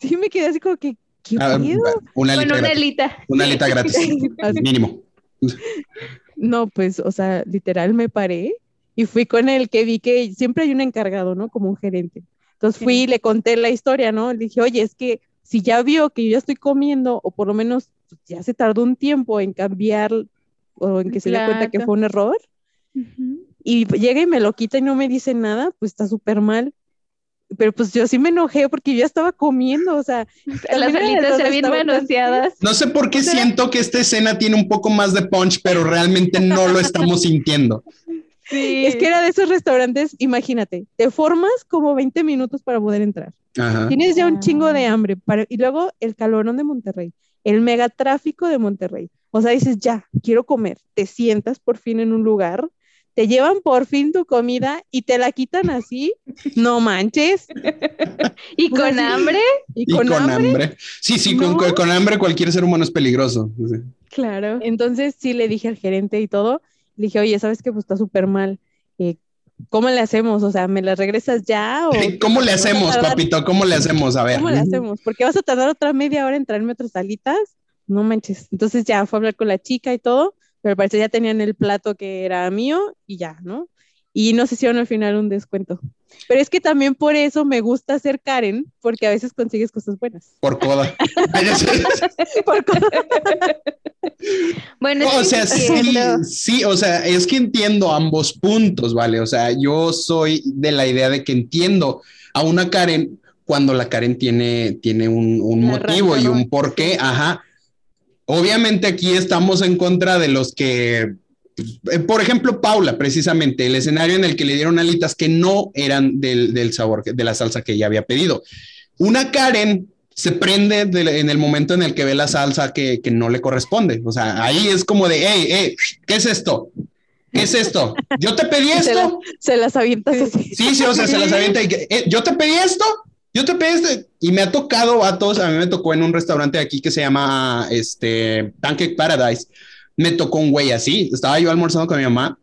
sí me quedé así como que, ¿qué Ah, una alita una gratis. alita. Una alita gratis, <laughs> Así. mínimo. No, pues, o sea, literal me paré y fui con el que vi que siempre hay un encargado, ¿no? Como un gerente. Entonces fui y le conté la historia, ¿no? Le dije, oye, es que si ya vio que yo ya estoy comiendo, o por lo menos ya se tardó un tiempo en cambiar o en que se dé cuenta que fue un error, y llega y me lo quita y no me dice nada, pues está súper mal. Pero pues yo sí me enojé porque yo ya estaba comiendo, o sea, <laughs> Las alitas ya bien manoseadas. No sé por qué siento que esta escena tiene un poco más de punch, pero realmente no lo estamos <laughs> sintiendo. Sí. Es que era de esos restaurantes, imagínate, te formas como 20 minutos para poder entrar. Ajá. Tienes ya un chingo de hambre. para- y luego el calorón de Monterrey, el megatráfico de Monterrey. O sea, dices, ya, quiero comer. Te sientas por fin en un lugar, te llevan por fin tu comida y te la quitan así. No manches. <laughs> Y Pues con así. hambre, Y Y con, hambre. Sí, sí, con, No. con- con hambre cualquier ser humano es peligroso. Sí. claro. Entonces sí le dije al gerente y todo. Le dije, oye, ¿sabes qué? Pues está súper mal. Eh, ¿Cómo le hacemos? O sea, ¿me la regresas ya? O <laughs> ¿Cómo le hacemos, tardar- papito? ¿Cómo le hacemos? A ver. ¿Cómo le hacemos? Porque vas a tardar otra media hora en traerme otras alitas. No manches. Entonces ya fue a hablar con la chica y todo, pero al parecer ya tenían el plato que era mío y ya, ¿no? Y nos hicieron al final un descuento. Pero es que también por eso me gusta ser Karen, porque a veces consigues cosas buenas. Por coda. <laughs> Por co- Bueno, No, o es que sea, sí, entiendo. sí, o sea, es que entiendo ambos puntos, ¿vale? O sea, yo soy de la idea de que entiendo a una Karen cuando la Karen tiene, tiene un, motivo y un porqué, ajá. Obviamente aquí estamos en contra de los que, eh, por ejemplo, Paula, precisamente, el escenario en el que le dieron alitas que no eran del, del sabor, de la salsa que ella había pedido. Una Karen se prende de- en el momento en el que ve la salsa que, que no le corresponde. O sea, ahí es como de, hey, hey, ¿qué es esto? ¿Qué es esto? ¿Yo te pedí Se la- esto? Se las avientas así. Sí, sí, o sea, se las avienta y "Eh, ¿yo te pedí esto? Yo te pedí. Y me ha tocado a todos, a mí me tocó en un restaurante aquí que se llama, este, Pancake Paradise. Me tocó un güey así, estaba yo almorzando con mi mamá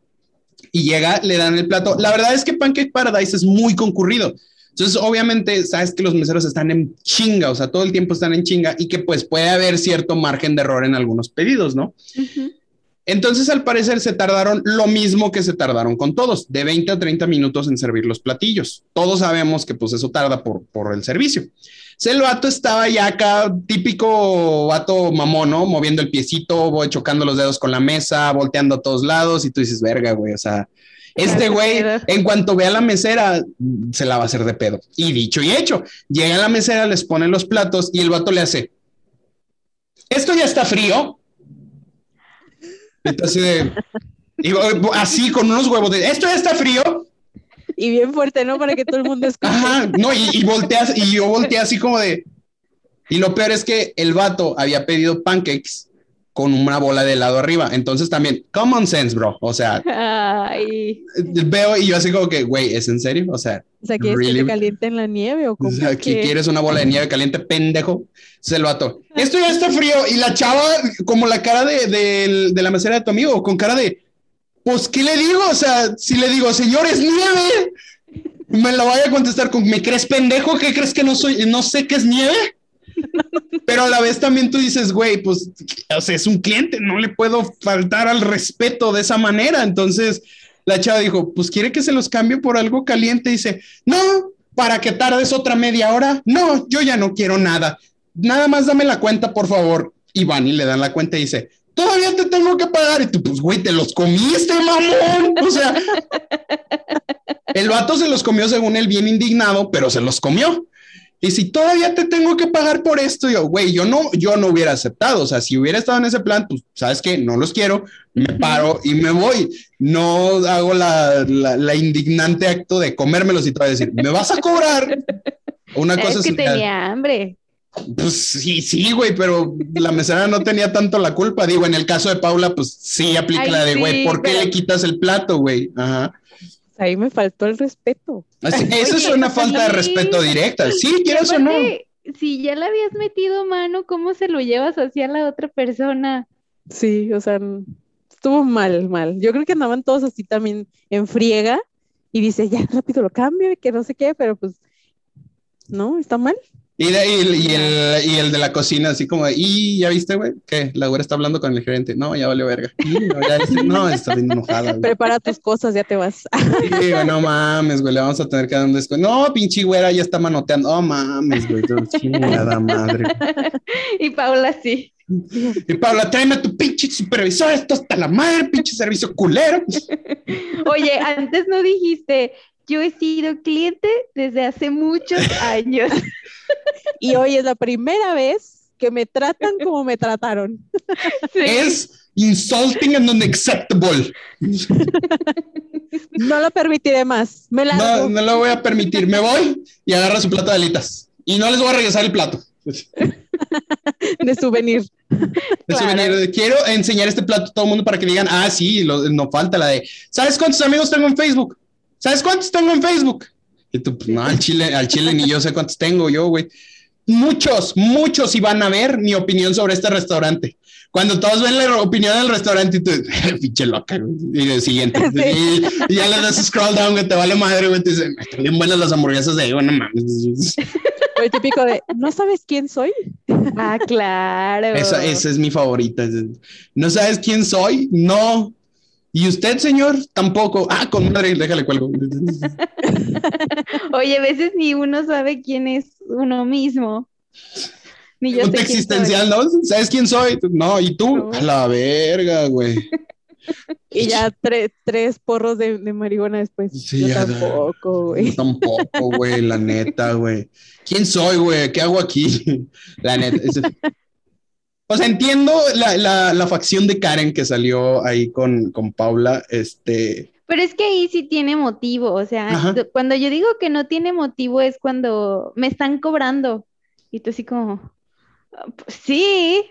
y llega, le dan el plato. La verdad es que Pancake Paradise es muy concurrido. Entonces, obviamente, sabes que los meseros están en chinga, o sea, todo el tiempo están en chinga y que pues puede haber cierto margen de error en algunos pedidos, ¿no? Entonces, al parecer, se tardaron lo mismo que se tardaron con todos, de 20 a 30 minutos en servir los platillos. Todos sabemos que pues eso tarda por, por el servicio. El vato estaba ya acá, típico vato mamón, ¿no? Moviendo el piecito, voy chocando los dedos con la mesa, volteando a todos lados y tú dices, verga, güey, o sea, este güey, en cuanto ve a la mesera, se la va a hacer de pedo. Y dicho y hecho, llega a la mesera, les pone los platos y el vato le hace, esto ya está frío. Entonces, de- y, así con unos huevos de, esto ya está frío. Y bien fuerte, ¿no? Para que todo el mundo escuche. Ajá, no, y, y volteas, y yo volteé así como de, y lo peor es que el vato había pedido pancakes con una bola de helado arriba. Entonces también, common sense, bro. O sea, <laughs> Ay, veo y yo así como que, güey, ¿es en serio? O sea, O sea, que es que Really? te caliente en la nieve o O como sea, que que- quieres una bola de nieve caliente, pendejo. Se lo ató. Esto ya está frío. Y la chava, como la cara de, de- de la mesera de tu amigo, con cara de, pues, ¿qué le digo? O sea, si le digo, señor, es nieve, <laughs> me la vaya a contestar con, ¿me crees pendejo? ¿Qué crees que no soy? No sé qué es nieve. Pero a la vez también tú dices, güey, pues, o sea, es un cliente, no le puedo faltar al respeto de esa manera. Entonces, la chava dijo, pues, ¿quiere que se los cambie por algo caliente? dice, no, para que tardes otra media hora. No, yo ya no quiero nada. Nada más dame la cuenta, por favor. Y van y le dan la cuenta y dice, todavía te tengo que pagar. Y tú, pues, güey, te los comiste, mamón. O sea, el vato se los comió según él bien indignado, pero se los comió. Y si todavía te tengo que pagar por esto, yo, güey, yo no, yo no hubiera aceptado. O sea, si hubiera estado en ese plan, pues, ¿sabes qué? No los quiero, me paro y me voy. No hago la, la, la indignante acto de comérmelos y te voy a decir, ¿me vas a cobrar? Una <laughs> cosa es que es- tenía hambre. Pues sí, sí, güey, pero la mesera no tenía tanto la culpa. Digo, en el caso de Paula, pues sí aplica Ay, la de, güey, sí, ¿por qué pero- le quitas el plato, güey? Ajá. Ahí me faltó el respeto. Así- Eso es una falta de respeto directa. Sí, quieras o no. Si ya le habías metido mano, ¿cómo se lo llevas hacia la otra persona? Sí, o sea, estuvo mal, mal. Yo creo que andaban todos así también en friega y dice, ya rápido lo cambio y que no sé qué, pero pues, no, está mal. Y, de- y, y el, y el de la cocina, así como, y ya viste, güey, que la güera está hablando con el gerente. No, ya valió verga. No, ya viste, no, está bien enojada. güey. Prepara tus cosas, ya te vas. Sí, güey, no mames, güey, le vamos a tener que dar un descuento. No, pinche güera, ya está manoteando. Oh, mames, güey, <laughs> chingada madre. Y Paula sí. Y Paula, tráeme a tu pinche supervisor, esto está la madre, pinche servicio culero. <laughs> Oye, antes no dijiste, yo he sido cliente desde hace muchos <laughs> años. Y hoy es la primera vez que me tratan como me trataron. Sí. Es insulting and unacceptable. No lo permitiré más. Me No, no lo voy a permitir. Me voy y agarra su plato de alitas. Y no les voy a regresar el plato. de souvenir. De Claro. souvenir. Quiero enseñar este plato a todo el mundo para que digan, ah, sí, lo- no falta la de, ¿sabes cuántos amigos tengo en Facebook? ¿Sabes cuántos tengo en Facebook? Y tú, pues no, al chile, al chile ni yo sé cuántos tengo yo, güey. Muchos, muchos iban a ver mi opinión sobre este restaurante. Cuando todos ven la opinión del restaurante, y tú, <laughs> pinche loca, güey. Y el siguiente. <laughs> Sí. Y, y ya le das scroll down, güey, te vale madre, güey. Te dicen, están bien buenas las hamburguesas de ahí, bueno, mames. <laughs> El típico de, ¿no sabes quién soy? Ah, claro. Esa, esa es mi favorita. ¿No sabes quién soy? No. ¿Y usted, señor? Tampoco. Ah, con madre, déjale cuelgo. <laughs> Oye, a veces ni uno sabe quién es uno mismo. Ni yo sé existencial, ¿no? ¿Sabes quién soy? No, ¿y tú? No. A la verga, güey. <laughs> Y ya tre- tres porros de, de marihuana después. Sí, Yo ya. tampoco, güey. Tampoco, güey, la neta, güey. ¿Quién soy, güey? ¿Qué hago aquí? <laughs> La neta. O sea, entiendo la, la, la facción de Karen que salió ahí con, con Paula. Este, Pero es que ahí sí tiene motivo, o sea, Ajá. cuando yo digo que no tiene motivo es cuando me están cobrando y tú así como, "Ah, pues sí,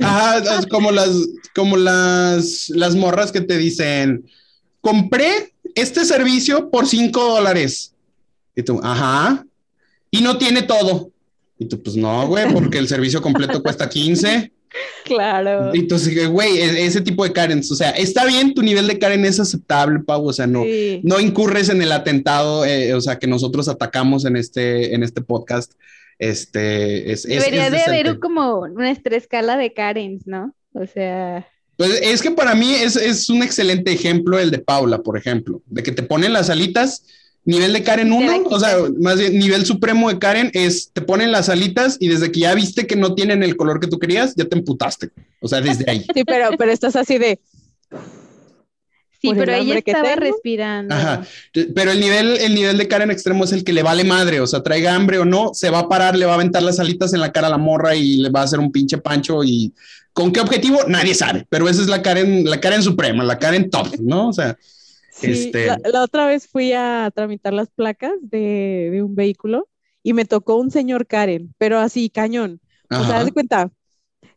Ajá, es como las, como las, las morras que te dicen, compré este servicio por 5 dólares. Y tú, ajá, y no tiene todo. Y tú, pues no, güey, porque el servicio completo cuesta 15. <laughs> claro. Y entonces, güey, e- ese tipo de Karen, o sea, está bien, tu nivel de Karen es aceptable, Pau, o sea, no, Sí. no incurres en el atentado, eh, o sea, que nosotros atacamos en este, en este podcast. Este, es, Debería es de haber como nuestra escala de Karens, ¿no? O sea, Pues es que para mí es, es un excelente ejemplo el de Paula, por ejemplo, de que te ponen las alitas, nivel de Karen Te la 1, o sea, más bien nivel supremo de Karen es, te ponen las alitas y desde que ya viste que no tienen el color que tú querías, ya te emputaste. O sea, desde ahí. Sí, pero, pero estás así de, sí, Por el pero ella estaba tengo. respirando. Ajá. Pero el nivel, el nivel de Karen extremo es el que le vale madre, o sea, traiga hambre o no, se va a parar, le va a aventar las alitas en la cara a la morra y le va a hacer un pinche pancho y ¿con qué objetivo? Nadie sabe, pero esa es la Karen, la Karen suprema, la Karen top, ¿no? O sea, Sí, Este- la, la otra vez fui a tramitar las placas de, de un vehículo y me tocó un señor Karen, pero así, cañón. O sea, ajá. haz de cuenta,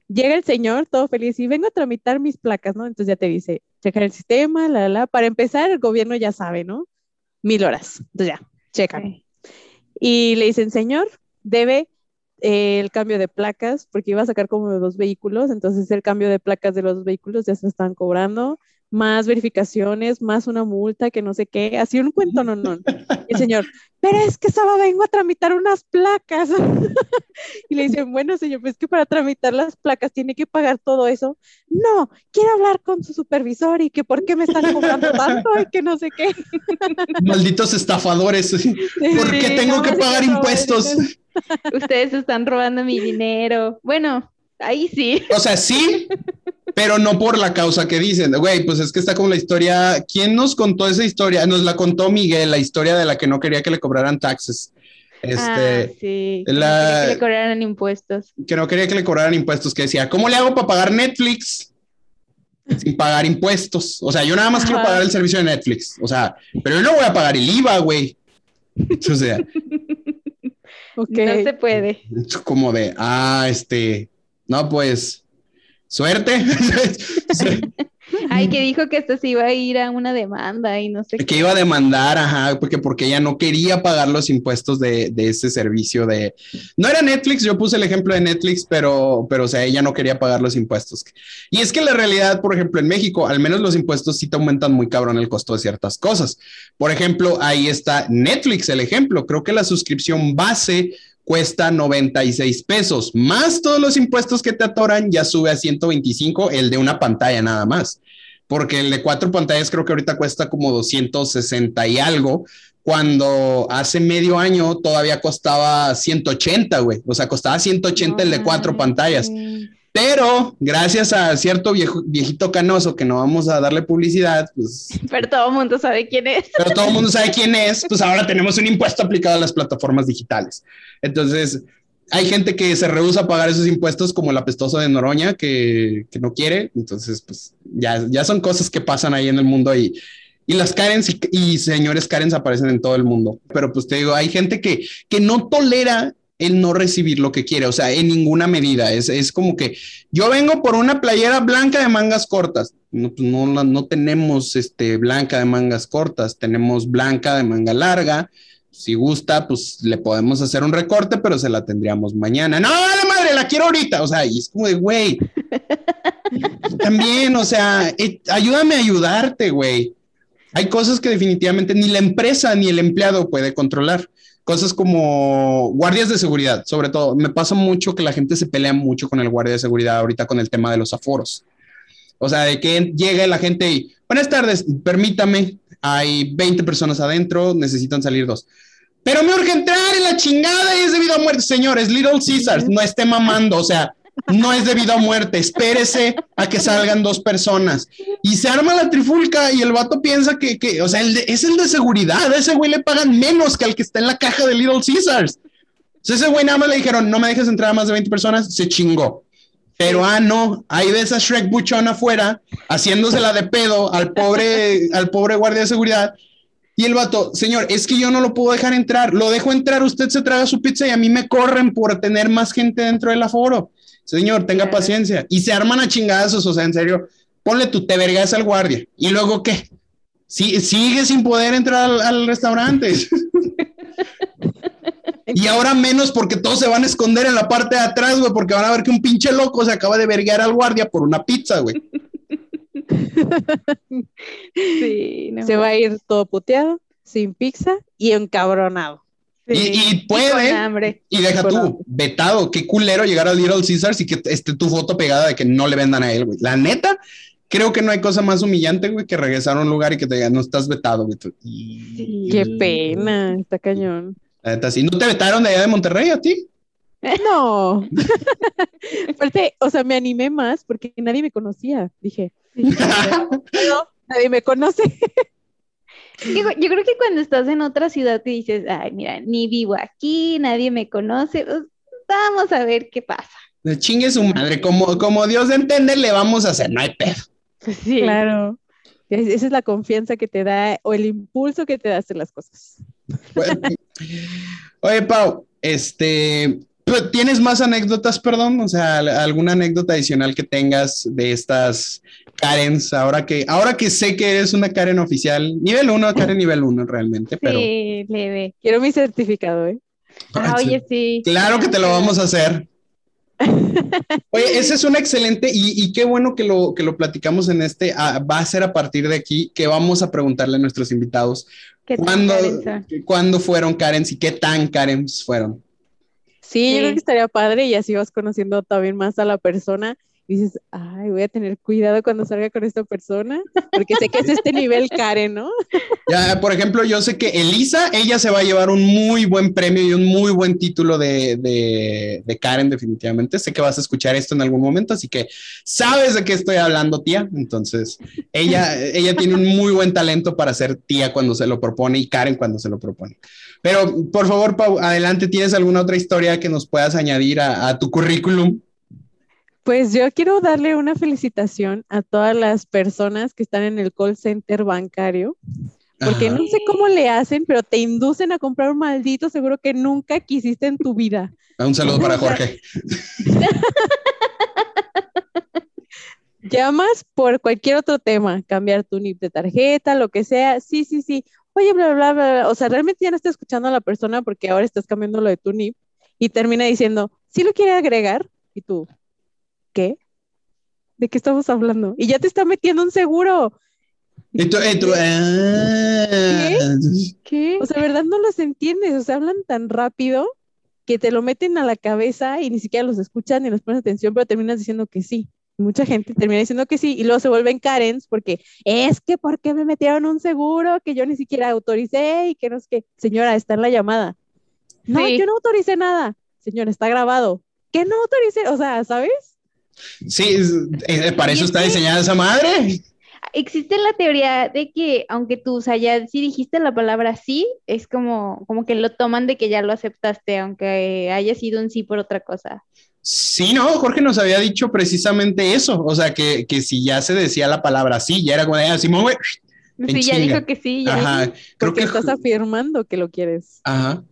llega el señor todo feliz y vengo a tramitar mis placas, ¿no? Entonces ya te dice, checar el sistema, la, la. Para empezar, el gobierno ya sabe, ¿no? Mil horas. Entonces ya, checan. Y le dicen, señor, debe eh, el cambio de placas, porque iba a sacar como dos vehículos, entonces el cambio de placas de los dos vehículos ya se están cobrando, más verificaciones, más una multa, que no sé qué, así un cuento, no, no. Y el señor, pero es que solo vengo a tramitar unas placas. <laughs> y le dicen, bueno, señor, pues es que para tramitar las placas tiene que pagar todo eso. No, quiero hablar con su supervisor y que por qué me están cobrando tanto y que no sé qué. <laughs> Malditos estafadores. ¿Por qué Sí, tengo no, que pagar no, impuestos? es- Ustedes están robando mi dinero. Bueno, ahí sí. O sea, sí, pero no por la causa que dicen. Güey, pues es que está como la historia. ¿Quién nos contó esa historia? Nos la contó Miguel, la historia de la que no quería que le cobraran taxes. Este, ah, sí. que no la- quería que le cobraran impuestos. que no quería que le cobraran impuestos, que decía, ¿cómo le hago para pagar Netflix sin pagar impuestos? O sea, yo nada más quiero pagar el servicio de Netflix. O sea, pero yo no voy a pagar el IVA, güey. <laughs> O sea. <laughs> No se puede. como de, ah, este, no, pues, suerte. <laughs> Ay, que dijo que esto se iba a ir a una demanda y no sé Que iba a demandar, ajá, porque, porque ella no quería pagar los impuestos de, de, ese servicio de... No era Netflix, yo puse el ejemplo de Netflix, pero, pero, o sea, ella no quería pagar los impuestos. Y es que la realidad, por ejemplo, en México, al menos los impuestos sí te aumentan muy cabrón el costo de ciertas cosas. Por ejemplo, ahí está Netflix, el ejemplo. Creo que la suscripción base cuesta 96 pesos, más todos los impuestos que te atoran, ya sube a 125 el de una pantalla nada más, porque el de cuatro pantallas creo que ahorita cuesta como 260 y algo, cuando hace medio año todavía costaba 180, güey, o sea, costaba 180 el de cuatro pantallas. Pero gracias a cierto viejo, viejito canoso que no vamos a darle publicidad, pues. Pero todo el mundo sabe quién es. Pero todo el mundo sabe quién es, pues ahora tenemos un impuesto aplicado a las plataformas digitales. Entonces, hay gente que se rehúsa a pagar esos impuestos, como el apestoso de Noroña, que, que no quiere. Entonces, pues ya, ya son cosas que pasan ahí en el mundo y, y las Karens y, y, señores Karens aparecen en todo el mundo. Pero pues te digo, hay gente que, que no tolera el no recibir lo que quiere, o sea, en ninguna medida. Es, es como que yo vengo por una playera blanca de mangas cortas. No, pues no, no tenemos este, blanca de mangas cortas, tenemos blanca de manga larga. Si gusta, pues le podemos hacer un recorte, pero se la tendríamos mañana. No, la madre, la quiero ahorita. O sea, y es como de, güey. <laughs> También, o sea, eh, ayúdame a ayudarte, güey. Hay cosas que definitivamente ni la empresa ni el empleado puede controlar cosas como guardias de seguridad, sobre todo. Me pasa mucho que la gente se pelea mucho con el guardia de seguridad ahorita con el tema de los aforos. O sea, de que llegue la gente y, buenas tardes, permítame, hay 20 personas adentro, necesitan salir dos. Pero me urge entrar en la chingada y es debido a muerte. Señores, Little Caesars, no esté mamando, o sea, no es debido a muerte, espérese a que salgan dos personas. Y se arma la trifulca y el vato piensa que, que o sea, es el de seguridad, a ese güey le pagan menos que al que está en la caja de Little Caesars. Entonces ese güey nada más le dijeron, no me dejes entrar a más de 20 personas, se chingó. Pero, ah, no, hay de esa Shrek buchón afuera, haciéndosela de pedo al pobre, al pobre guardia de seguridad. Y el vato, señor, es que yo no lo puedo dejar entrar, lo dejo entrar, usted se traga su pizza y a mí me corren por tener más gente dentro del aforo. Señor, tenga paciencia. Y se arman a chingadazos, o sea, en serio, ponle tu te vergas al guardia. ¿Y luego qué? Sigue sin poder entrar al, al restaurante. <laughs> y ahora menos porque todos se van a esconder en la parte de atrás, güey, porque van a ver que un pinche loco se acaba de verguear al guardia por una pizza, güey. <laughs> Sí, no. Se va a ir todo puteado, sin pizza y encabronado. Sí, y, y, puede, y, y deja tú, vetado, qué culero llegar a Little Caesars y que esté tu foto pegada de que no le vendan a él, güey. La neta, creo que no hay cosa más humillante, güey, que regresar a un lugar y que te digan, no estás vetado, güey. Sí. Qué pena, está cañón. La neta, sí. ¿No te vetaron de allá de Monterrey a ti? <laughs> No. <laughs> Aparte, o sea, me animé más porque nadie me conocía. Dije, <laughs> no, nadie me conoce. Yo, yo, creo que cuando estás en otra ciudad te dices, ay, mira, ni vivo aquí, nadie me conoce, pues, vamos a ver qué pasa. De chingue su madre, como, como Dios de entender, le vamos a hacer, no hay pedo. Sí. Claro. Esa es la confianza que te da o el impulso que te da hacer las cosas. Bueno, <laughs> oye, Pau, este, ¿tienes más anécdotas, perdón? O sea, alguna anécdota adicional que tengas de estas Karens, ahora que, ahora que sé que eres una Karen oficial, nivel 1, Karen nivel 1 realmente, pero... Sí, leve. Quiero mi certificado, ¿eh? Ah, oye, sí. Claro que te lo vamos a hacer. <laughs> Oye, ese es un excelente y, y, qué bueno que lo, que lo platicamos en este. Ah, va a ser a partir de aquí que vamos a preguntarle a nuestros invitados cuándo, cuándo fueron Karens y qué tan Karens fueron. Sí, sí, yo creo que estaría padre y así vas conociendo también más a la persona dices, ay, voy a tener cuidado cuando salga con esta persona, porque sé que es este nivel Karen, ¿no? <laughs> Ya, por ejemplo, yo sé que Elisa, ella se va a llevar un muy buen premio y un muy buen título de, de, de, Karen, definitivamente. Sé que vas a escuchar esto en algún momento, así que sabes de qué estoy hablando, tía. Entonces, ella, <laughs> ella tiene un muy buen talento para ser tía cuando se lo propone y Karen cuando se lo propone. Pero, por favor, Pau, adelante, ¿tienes alguna otra historia que nos puedas añadir a, a tu currículum? Pues yo quiero darle una felicitación a todas las personas que están en el call center bancario, porque Ajá. no sé cómo le hacen, pero te inducen a comprar un maldito seguro que nunca quisiste en tu vida. Un saludo para <laughs> Jorge. <laughs> Llamas por cualquier otro tema, cambiar tu NIP de tarjeta, lo que sea. Sí, sí, sí. Oye, bla, bla, bla, bla. O sea, realmente ya no estás escuchando a la persona porque ahora estás cambiando lo de tu NIP y termina diciendo, sí lo quiere agregar. Y tú, ¿qué? ¿De qué estamos hablando? Y ya te está metiendo un seguro. Tú, ah. ¿Qué? O sea, ¿verdad? No los entiendes. O sea, hablan tan rápido que te lo meten a la cabeza y ni siquiera los escuchan ni los pones atención, pero terminas diciendo que sí. Mucha gente termina diciendo que sí y luego se vuelven Karens porque es que ¿por qué me metieron un seguro que yo ni siquiera autoricé y que no es que, señora, está en la llamada. No, Sí. yo no autoricé nada. Señora, está grabado. ¿Qué no autoricé? O sea, ¿sabes? Sí, es- eh, para eso está diseñada esa madre. Existe la teoría de que aunque tú, o sea, ya si dijiste la palabra sí, es como, como que lo toman de que ya lo aceptaste, aunque haya sido un sí por otra cosa. Sí, no, Jorge nos había dicho precisamente eso. O sea, que, que si ya se decía la palabra sí, ya era como ah, Simón, güey. Sí, ya chinga. dijo que sí, ya. Ajá, creo Porque que. estás afirmando que lo quieres. Ajá.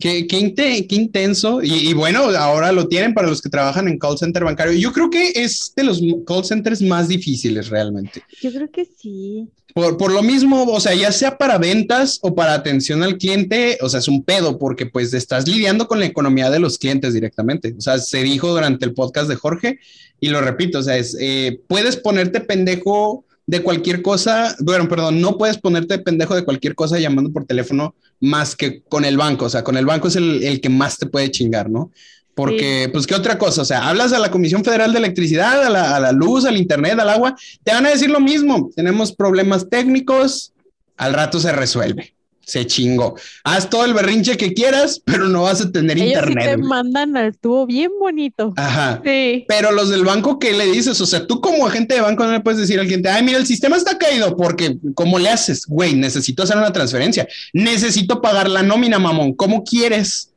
Qué, qué, inte- qué intenso. Y, y bueno, ahora lo tienen para los que trabajan en call center bancario. Yo creo que es de los call centers más difíciles realmente. Yo creo que sí. Por, por lo mismo, o sea, ya sea para ventas o para atención al cliente, o sea, es un pedo porque pues estás lidiando con la economía de los clientes directamente. O sea, se dijo durante el podcast de Jorge y lo repito, o sea, es, eh, puedes ponerte pendejo de cualquier cosa, bueno, perdón, no puedes ponerte pendejo de cualquier cosa llamando por teléfono más que con el banco, o sea, con el banco es el, el que más te puede chingar, ¿no? Porque, pues, ¿qué otra cosa? O sea, hablas a la Comisión Federal de Electricidad, a la, a la luz, al Internet, al agua, te van a decir lo mismo. Tenemos problemas técnicos, al rato se resuelve. Se chingó. Haz todo el berrinche que quieras, pero no vas a tener Ellos sí internet. te mandan al tubo bien bonito. Ajá. Sí. Pero los del banco, ¿qué le dices? O sea, tú como agente de banco no le puedes decir al cliente, ay, mira, el sistema está caído porque, ¿cómo le haces? Güey, necesito hacer una transferencia. Necesito pagar la nómina, mamón. ¿Cómo quieres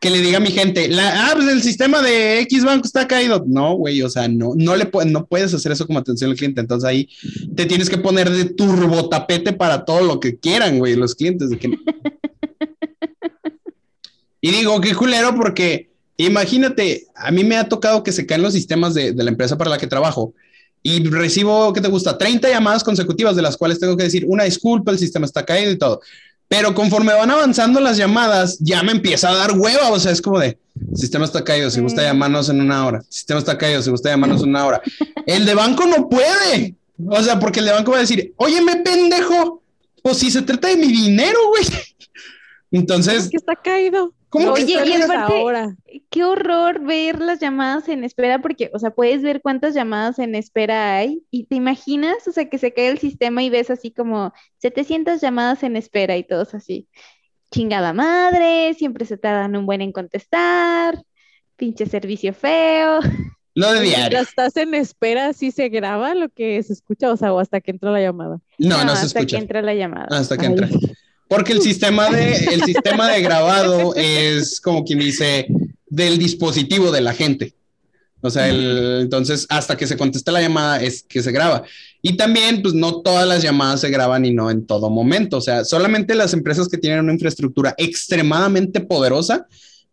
que le diga a mi gente, ah, pues el sistema de X banco está caído? No, güey, o sea, no, no, le no puedes hacer eso como atención al cliente. Entonces ahí te tienes que poner de turbo tapete para todo lo que quieran, güey, los clientes. <laughs> Y digo, qué culero porque imagínate, a mí me ha tocado que se caen los sistemas de, de la empresa para la que trabajo y recibo, ¿qué te gusta? 30 llamadas consecutivas de las cuales tengo que decir una disculpa, el sistema está caído y todo. Pero conforme van avanzando las llamadas, ya me empieza a dar hueva. O sea, es como de, el sistema está caído, si gusta Mm. llamarnos en una hora. Sistema está caído, si gusta llamarnos en una hora. El de banco no puede. O sea, porque el de banco va a decir, oye, me pendejo. Pues si se trata de mi dinero, güey. <laughs> Entonces, Es que está caído. ¿Cómo No, que Oye, está y aparte- ahora. Qué horror ver las llamadas en espera, porque, o sea, puedes ver cuántas llamadas en espera hay y te imaginas, o sea, que se cae el sistema y ves así como 700 llamadas en espera y todos así. Chingada madre, siempre se tardan un buen en contestar, pinche servicio feo. Lo de <laughs> diario. estás en espera, ¿sí se graba lo que se escucha? O sea, o hasta que entra la llamada. No, no, se hasta escucha. que entra la llamada. Hasta que Ay. entra. Porque el sistema de, el sistema de grabado es como quien dice del dispositivo de la gente. O sea, el- entonces hasta que se contesta la llamada es que se graba. Y también, pues no todas las llamadas se graban y no en todo momento. O sea, solamente las empresas que tienen una infraestructura extremadamente poderosa.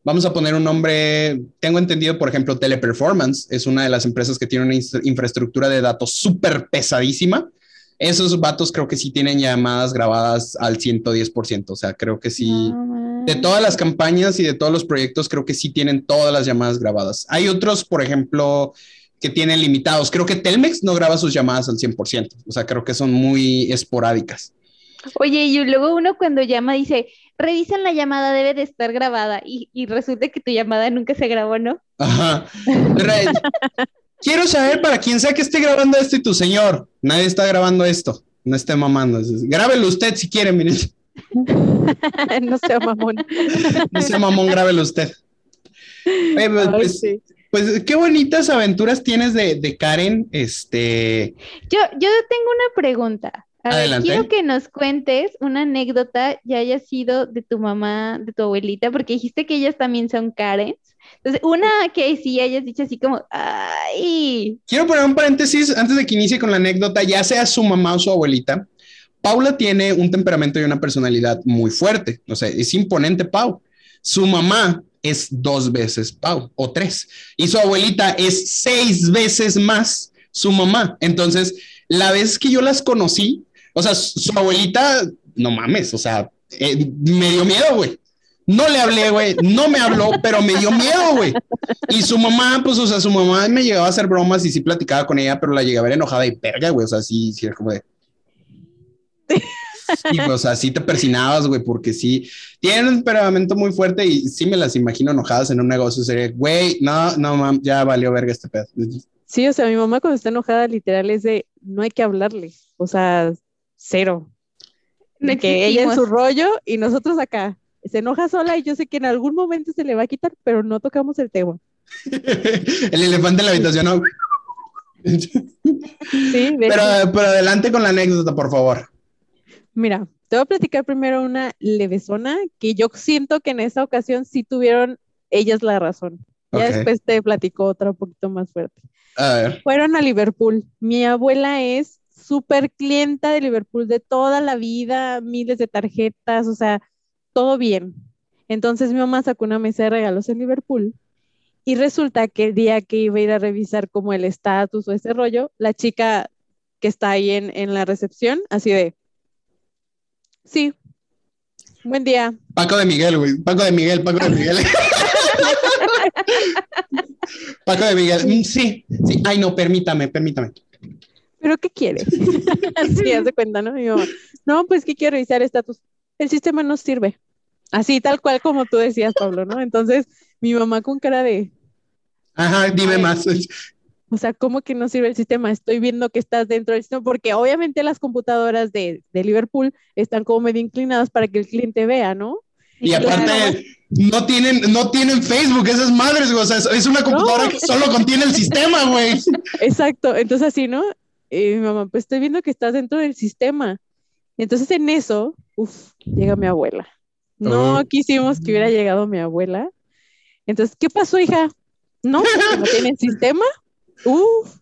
Vamos a poner un nombre, tengo entendido, por ejemplo, Teleperformance es una de las empresas que tiene una infraestructura de datos súper pesadísima. Esos vatos creo que sí tienen llamadas grabadas al 110%. O sea, creo que sí. No De todas las campañas y de todos los proyectos, creo que sí tienen todas las llamadas grabadas. Hay otros, por ejemplo, que tienen limitados. Creo que Telmex no graba sus llamadas al 100%. O sea, creo que son muy esporádicas. Oye, y luego uno cuando llama dice, revisen la llamada, debe de estar grabada. Y, y resulta que tu llamada nunca se grabó, ¿no? Ajá. <laughs> Quiero saber para quién sea que esté grabando esto y tu señor. Nadie está grabando esto. No esté mamando. Grábelo usted si quiere, miren. <laughs> no sea mamón. No sea mamón, grábelo usted. Pues, Ay, pues, sí. pues, qué bonitas aventuras tienes de, de Karen. Este. Yo, yo tengo una pregunta. A ver, quiero que nos cuentes una anécdota ya haya sido de tu mamá, de tu abuelita, porque dijiste que ellas también son Karens. Entonces, una que sí hayas dicho así como, ay, Quiero poner un paréntesis antes de que inicie con la anécdota, ya sea su mamá o su abuelita. Paula tiene un temperamento y una personalidad muy fuerte. O sea, es imponente, Pau. Su mamá es dos veces Pau o tres. Y su abuelita es seis veces más su mamá. Entonces, la vez que yo las conocí, o sea, su abuelita, no mames, o sea, eh, me dio miedo, güey. No le hablé, güey, no me habló, pero me dio miedo, güey. Y su mamá, pues, o sea, su mamá me llegaba a hacer bromas y sí platicaba con ella, pero la llegué a ver enojada y perga, güey, o sea, sí, sí, era como de... <laughs> Sí, o sea, sí te persinabas, güey, porque sí, tienen un temperamento muy fuerte y sí me las imagino enojadas en un negocio. Sería, güey, no, no, mam, ya valió verga este pedo. Sí, o sea, mi mamá cuando está enojada, literal, es de, no hay que hablarle, o sea, cero. De que ella en su rollo y nosotros acá. Se enoja sola y yo sé que en algún momento se le va a quitar, pero no tocamos el tema. <laughs> el elefante en la habitación, ¿no? sí, pero, pero adelante con la anécdota, por favor. Mira, te voy a platicar primero una levesona que yo siento que en esa ocasión sí tuvieron ellas la razón. Ya después te platico otra un poquito más fuerte. A ver. Fueron a Liverpool. Mi abuela es súper clienta de Liverpool de toda la vida, miles de tarjetas, o sea, todo bien. Entonces mi mamá sacó una mesa de regalos en Liverpool y resulta que el día que iba a ir a revisar como el estatus o ese rollo, la chica que está ahí en, en la recepción, así de, Sí. Buen día. Paco de Miguel, güey. Paco de Miguel, Paco de Miguel. <laughs> Paco de Miguel. Mm, sí, sí. Ay, no, permítame, permítame. ¿Pero qué quiere? <laughs> sí, hace cuenta, ¿no? Mi mamá. No, pues que quiero revisar estatus. El sistema no sirve. Así, tal cual como tú decías, Pablo, ¿no? Entonces, mi mamá con cara de. Ajá, dime más. O sea, ¿cómo que no sirve el sistema? Estoy viendo que estás dentro del sistema, porque obviamente las computadoras de, Liverpool están como medio inclinadas para que el cliente vea, ¿no? Y, aparte, no tienen, no tienen Facebook, esas madres, güey. O sea, es una computadora que solo contiene el sistema, güey. <laughs> Exacto. Entonces, así, ¿no? Y mi mamá, pues estoy viendo que estás dentro del sistema. Entonces, en eso, uff, llega mi abuela. No oh. quisimos que hubiera llegado mi abuela. Entonces, ¿qué pasó, hija? No, no tienen sistema. Uf.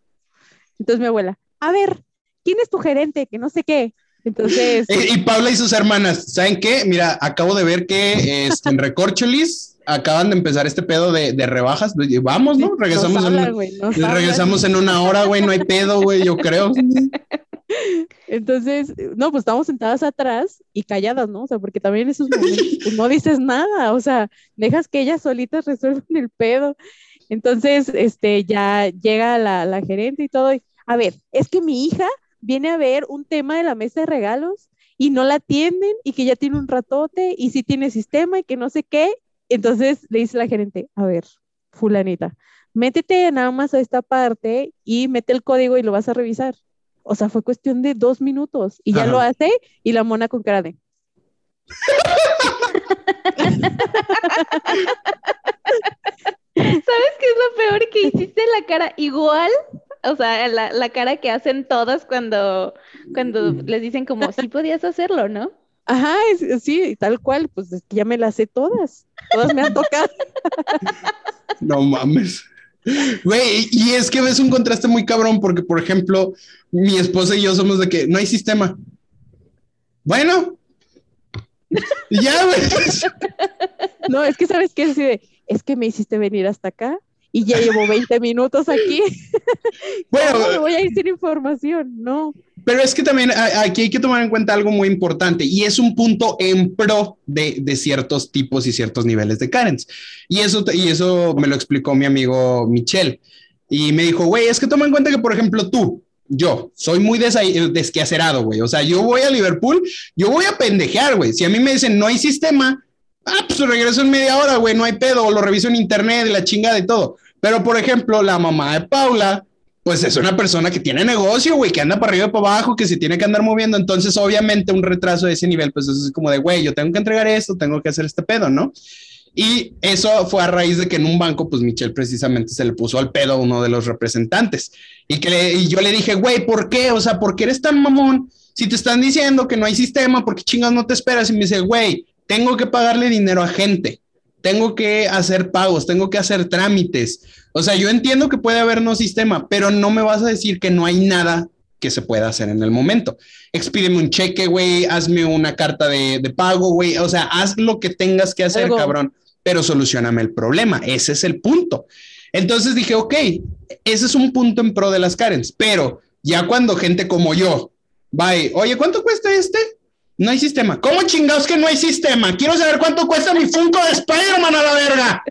Entonces mi abuela, a ver, ¿quién es tu gerente? Que no sé qué. Entonces. <laughs> Y, Paula y sus hermanas, ¿saben qué? Mira, acabo de ver que este, en Recorcholis acaban de empezar este pedo de, rebajas. Vamos, ¿no? Regresamos, en, regresamos en una hora, güey. No hay pedo, güey, yo creo. <laughs> <laughs> Entonces, no, pues estamos sentadas atrás y calladas, ¿no? O sea, porque también en esos momentos <laughs> pues, no dices nada, o sea, dejas que ellas solitas <laughs> resuelvan el pedo. Entonces, este, ya llega la, la gerente y todo. a ver, es que mi hija viene a ver un tema de la mesa de regalos y no la atienden y que ya tiene un ratote y sí tiene sistema y que no sé qué. Entonces le dice la gerente, a ver, fulanita, métete nada más a esta parte y mete el código y lo vas a revisar. O sea, fue cuestión de dos minutos y ya lo hace y la mona con cara de... ¿Sabes qué es lo peor? Que hiciste la cara igual, o sea, la, cara que hacen todas cuando, cuando les dicen como, sí podías hacerlo, ¿no? Ajá, sí, tal cual, pues ya me las sé todas, todas me han tocado. <laughs> No mames. Güey, y es que ves un contraste muy cabrón porque, por ejemplo, mi esposa y yo somos de que no hay sistema. Bueno, ya, güey. <laughs> No, es que sabes qué, de, es que me hiciste venir hasta acá y ya llevo 20 minutos aquí. <laughs> Bueno, ¿Cómo me voy a ir sin información? No. Pero es que también aquí hay que tomar en cuenta algo muy importante y es un punto en pro de, de ciertos tipos y ciertos niveles de Karens. Y eso, y eso me lo explicó mi amigo Michelle. Y me dijo, güey, es que toma en cuenta que, por ejemplo, tú, yo soy muy desquacerado, güey. O sea, yo voy a Liverpool, yo voy a pendejear, güey. Si a mí me dicen no hay sistema, Ah, pues regreso en media hora, güey, no hay pedo, lo reviso en internet, la chinga de todo. Pero, por ejemplo, la mamá de Paula, pues es una persona que tiene negocio, güey, que anda para arriba y para abajo, que se tiene que andar moviendo. Entonces, obviamente, un retraso de ese nivel, pues es como de, güey, yo tengo que entregar esto, tengo que hacer este pedo, ¿no? Y eso fue a raíz de que en un banco, pues Michelle precisamente se le puso al pedo a uno de los representantes. Y que yo le dije, güey, ¿por qué? O sea, ¿por qué eres tan mamón? Si te están diciendo que no hay sistema, ¿por qué chingas no te esperas? Y me dice, güey, tengo que pagarle dinero a gente, tengo que hacer pagos, tengo que hacer trámites. O sea, yo entiendo que puede haber no sistema, pero no me vas a decir que no hay nada que se pueda hacer en el momento. Expídeme un cheque, güey, hazme una carta de, pago, güey. O sea, haz lo que tengas que hacer, cabrón. pero solucioname el problema. Ese es el punto. Entonces dije, ok, ese es un punto en pro de las Karens, pero ya cuando gente como yo va oye, ¿cuánto cuesta este? No hay sistema. ¿Cómo chingados que no hay sistema? Quiero saber cuánto cuesta mi Funko de Spider-Man a la verga.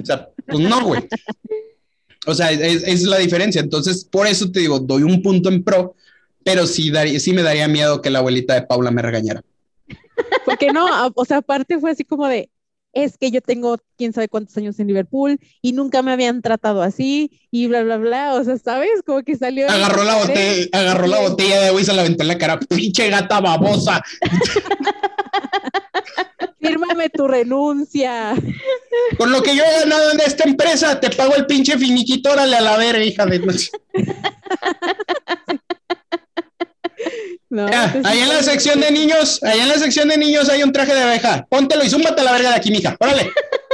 O sea, pues no, güey. O sea, es, la diferencia. Entonces, por eso te digo, doy un punto en pro, pero sí, daría, sí me daría miedo que la abuelita de Paula me regañara. Porque no, o sea, aparte fue así como de, es que yo tengo quién sabe cuántos años en Liverpool y nunca me habían tratado así y bla, bla, bla. O sea, ¿sabes? Como que salió. Agarró la botella, agarró la botella de agua y se la aventó en la cara. ¡Pinche gata babosa! <laughs> Fírmame tu renuncia. Con lo que yo he ganado en esta empresa, te pago el pinche finiquito, órale a la vera, hija de. <laughs> No, ahí en la sección de niños, ahí en la sección de niños hay un traje de abeja. Póntelo y zúmbate la verga de aquí, mija. Órale.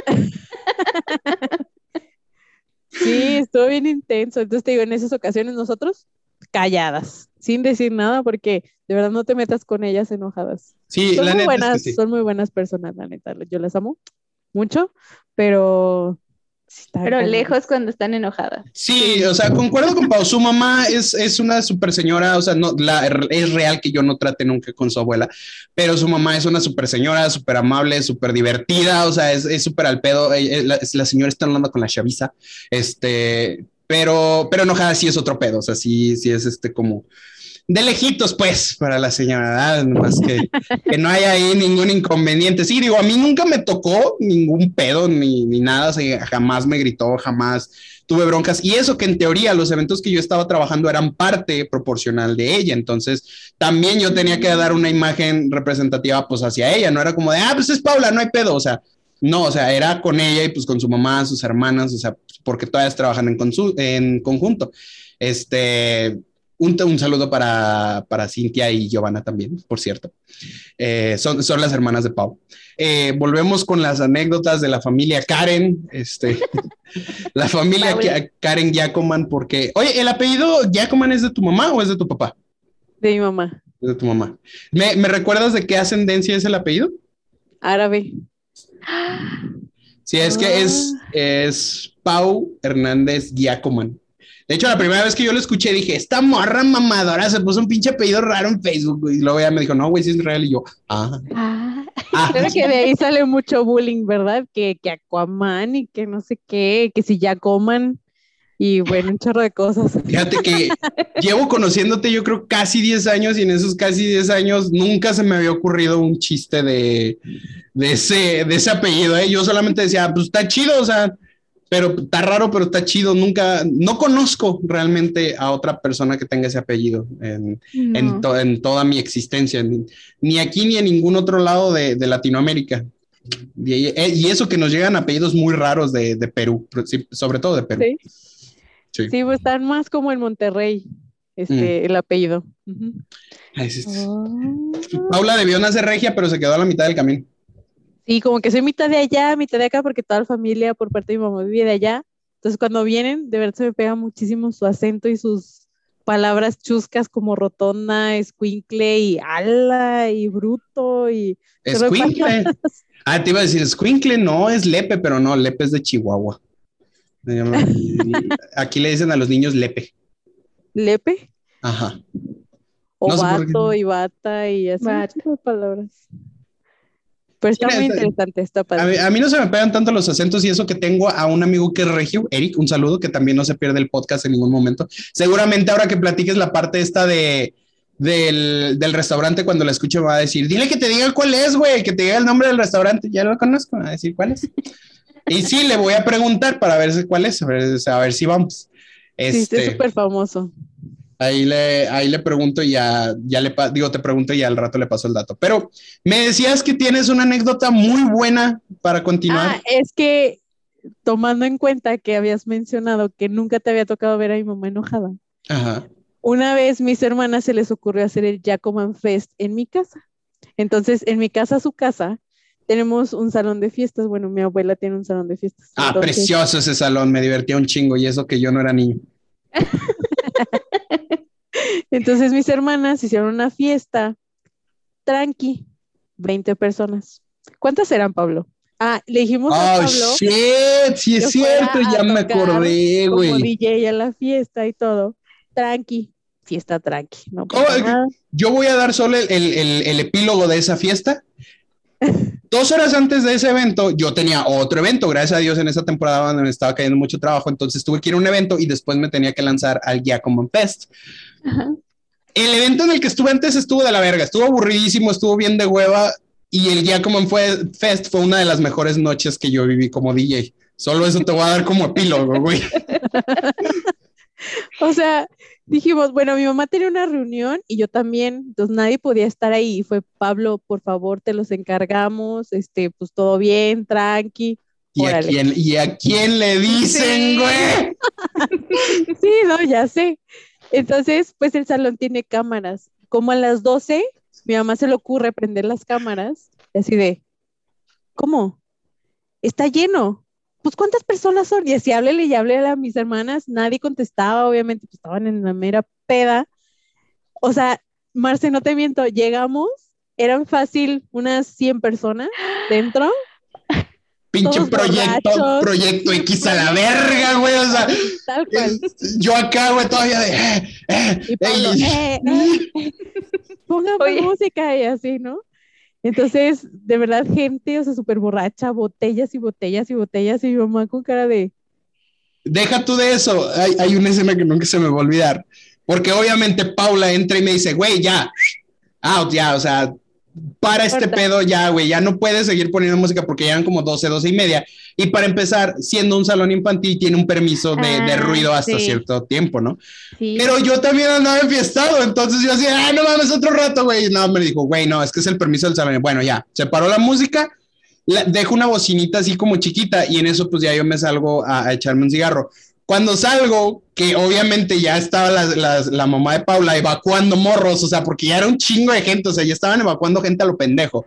<laughs> Sí, estuvo bien intenso. Entonces te digo, en esas ocasiones nosotros calladas, sin decir nada, porque de verdad no te metas con ellas enojadas. Sí, son la muy neta buenas, es que sí. son muy buenas personas, la neta. Yo las amo mucho, pero pero lejos cuando están enojadas. Sí, o sea, concuerdo con Pau. Su mamá es, es una super señora, o sea, no, la, es real que yo no trate nunca con su abuela, pero su mamá es una super señora, súper amable, súper divertida, o sea, es súper al pedo. Eh, eh, la, la, señora está hablando con la chaviza, este, pero, pero enojada sí es otro pedo, o sea, sí, sí es este como de lejitos, pues, para la señora, más que, que no haya ahí ningún inconveniente. Sí, digo, a mí nunca me tocó ningún pedo ni, ni nada, o jamás me gritó, jamás tuve broncas. Y eso que en teoría los eventos que yo estaba trabajando eran parte proporcional de ella. Entonces, también yo tenía que dar una imagen representativa, pues, hacia ella. No era como de, ah, pues es Paula, no hay pedo. O sea, no, o sea, era con ella y pues con su mamá, sus hermanas, o sea, porque todas trabajan en, en conjunto. Este, un, un, saludo para, para Cintia y Giovanna también, por cierto. Eh, son, son las hermanas de Pau. Eh, volvemos con las anécdotas de la familia Karen, este, <laughs> la familia. Karen Giacoman, porque, oye, ¿el apellido Giacoman es de tu mamá o es de tu papá? De mi mamá. Es de tu mamá. ¿Me, ¿Me, recuerdas de qué ascendencia es el apellido? Árabe. Sí, es que es, es Pau Hernández Giacoman. De hecho, la primera vez que yo lo escuché, dije, esta morra mamadora se puso un pinche apellido raro en Facebook. Y luego ella me dijo, no, güey, si es real. Y yo, ah. ah. ah. <laughs> Creo que de ahí sale mucho bullying, ¿verdad? Que, que Aquaman y que no sé qué, que si ya coman. Y bueno, un chorro de cosas. <laughs> Fíjate que llevo conociéndote, yo creo, casi 10 años y en esos casi 10 años nunca se me había ocurrido un chiste de, de, ese, de ese apellido. ¿eh? Yo solamente decía, pues está chido, o sea, pero está raro, pero está chido. Nunca, no conozco realmente a otra persona que tenga ese apellido en, no. en, to, en toda mi existencia, ni, ni, aquí ni en ningún otro lado de, de Latinoamérica. Y, y, eso que nos llegan apellidos muy raros de, de Perú, sobre todo de Perú. Sí, sí. sí pues están más como en Monterrey, este, mm. el apellido. Uh -huh. Oh. Paula debió nacer regia, pero se quedó a la mitad del camino. Sí, como que soy mitad de allá, mitad de acá, porque toda la familia por parte de mi mamá vive de allá. Entonces, cuando vienen, de verdad se me pega muchísimo su acento y sus palabras chuscas como rotonda, escuincle y ala y bruto y... Escuincle. Ah, te iba a decir escuincle, no, es lepe, pero no, lepe es de Chihuahua. <laughs> Aquí le dicen a los niños lepe. ¿Lepe? Ajá. O no vato y bata y así de palabras. Pero está Mira, muy interesante, está padre. A mí, a mí, no se me pegan tanto los acentos y eso que tengo a un amigo que es regio, Eric, un saludo, que también no se pierde el podcast en ningún momento. Seguramente ahora que platiques la parte esta de, del, del restaurante, cuando la escuche va a decir, dile que te diga cuál es, güey, que te diga el nombre del restaurante. Ya lo conozco, va a decir cuál es. y sí, le voy a preguntar para ver cuál es, a ver, a ver si vamos. Este, sí, es súper famoso. Ahí le, ahí le pregunto y ya, ya le digo, te pregunto y al rato le paso el dato. Pero me decías que tienes una anécdota muy buena para continuar. Ah, es que tomando en cuenta que habías mencionado que nunca te había tocado ver a mi mamá enojada. Ajá. Una vez mis hermanas se les ocurrió hacer el Jacoman Fest en mi casa. Entonces, en mi casa, su casa, tenemos un salón de fiestas. Bueno, mi abuela tiene un salón de fiestas. Ah, Entonces... precioso ese salón, me divertía un chingo y eso que yo no era niño. <laughs> Entonces mis hermanas hicieron una fiesta tranqui, 20 personas. ¿Cuántas eran, Pablo? Ah, le dijimos a Oh, Pablo shit, sí es cierto, a ya me acordé, como güey. DJ a la fiesta y todo. Tranqui, fiesta tranqui, no nada. Yo voy a dar solo el, el- el- el epílogo de esa fiesta. Dos horas antes de ese evento, yo tenía otro evento, gracias a Dios en esa temporada donde me estaba cayendo mucho trabajo, entonces tuve que ir a un evento y después me tenía que lanzar al Giacomo Fest. Ajá. El evento en el que estuve antes estuvo de la verga, estuvo aburridísimo, estuvo bien de hueva y el Giacomo Fest fue una de las mejores noches que yo viví como DJ. Solo eso te voy a dar como epílogo, güey. <laughs> <laughs> O sea, dijimos, bueno, mi mamá tenía una reunión y yo también, entonces nadie podía estar ahí. Y fue Pablo, por favor, te los encargamos, este, pues todo bien, tranqui. ¿Y a, quién, ¿Y a quién le dicen, Sí. güey? <laughs> Sí, no, ya sé. Entonces, pues el salón tiene cámaras. Como a las 12, mi mamá se le ocurre prender las cámaras, y así de, ¿cómo? Está lleno. Pues, ¿cuántas personas son? Y así háblele y háblele a mis hermanas. Nadie contestaba, obviamente, pues estaban en la mera peda. O sea, Marce, no te miento, llegamos, eran fácil unas 100 personas dentro. Pinche proyecto, borrachos. proyecto X a la verga, güey. O sea, Tal cual. yo acá, güey, todavía de. eh, eh, Y Pablo, eh, eh, póngame Oye. música y así, ¿no? Entonces, de verdad, gente, o sea, súper borracha, botellas y botellas y botellas, y mi mamá con cara de, Deja tú de eso. Hay, hay una escena que nunca se me va a olvidar. Porque obviamente Paula entra y me dice, güey, ya, out, ya, o sea, para este pedo ya, güey, ya no puedes seguir poniendo música porque ya eran como 12, 12 y media. Y para empezar, siendo un salón infantil, tiene un permiso de, de Ah, ruido hasta sí. cierto tiempo, ¿no? Sí. Pero yo también andaba enfiestado, entonces yo decía, ah, no mames, otro rato, güey. No, me dijo, güey, no, es que es el permiso del salón. Bueno, ya, se paró la música, la- dejo una bocinita así como chiquita y en eso pues ya yo me salgo a, a echarme un cigarro. Cuando salgo, que obviamente ya estaba la, la- la mamá de Paula evacuando morros, o sea, porque ya era un chingo de gente, o sea, ya estaban evacuando gente a lo pendejo.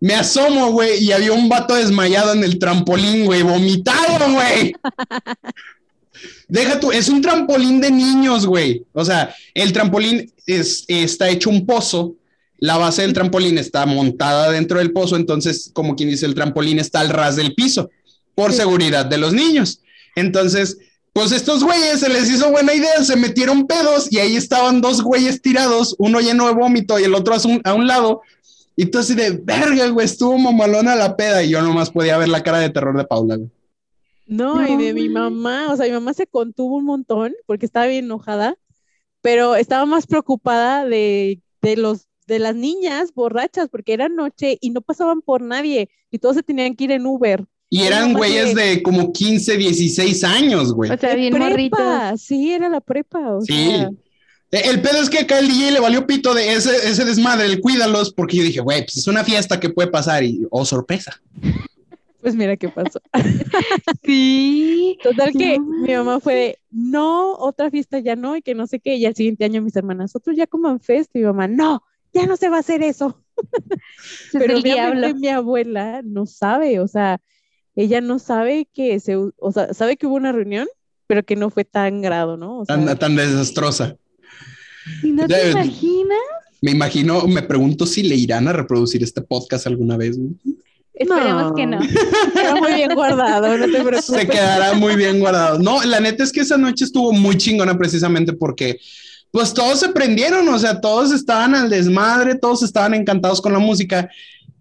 Me asomo, güey, y había un vato desmayado en el trampolín, güey, vomitado, güey. <laughs> Deja tú, es un trampolín de niños, güey. O sea, el trampolín es, está hecho un pozo, la base del trampolín está montada dentro del pozo, entonces, como quien dice, el trampolín está al ras del piso, por seguridad de los niños. Entonces, pues estos güeyes se les hizo buena idea, se metieron pedos y ahí estaban dos güeyes tirados, uno lleno de vómito y el otro a un, a un lado. Y tú así de verga, güey, estuvo mamalona la peda y yo nomás podía ver la cara de terror de Paula, güey. no, y de mi mamá, o sea, mi mamá se contuvo un montón porque estaba bien enojada, pero estaba más preocupada de, de los de las niñas borrachas porque era noche y no pasaban por nadie y todos se tenían que ir en Uber. Y eran güeyes de- como 15, 16 años, güey. O sea, bien morritos. prepa, sí, era la prepa, o Sí. sea, Eh, El pedo es que acá el DJ le valió pito de ese, ese desmadre, el cuídalos, porque yo dije, güey, pues es una fiesta que puede pasar y, oh, sorpresa. <laughs> pues mira qué pasó. <laughs> Sí. Total que No. mi mamá fue de, no, otra fiesta ya no, y que no sé qué, y al siguiente año mis hermanas, otros ya coman fest, y mi mamá, no, ya no se va a hacer eso. <laughs> Es Pero el diablo. mi abuela no sabe, o sea, ella no sabe que se, o sea, sabe que hubo una reunión, pero que no fue tan grado, ¿no? O sea, Tan, tan desastrosa. ¿Y no te imaginas? Me imagino, me pregunto si le irán a reproducir este podcast alguna vez. Esperemos que no. <laughs> Está muy bien guardado, no te preocupes. Se quedará muy bien guardado. No, la neta es que esa noche estuvo muy chingona precisamente porque pues todos se prendieron, o sea, todos estaban al desmadre, todos estaban encantados con la música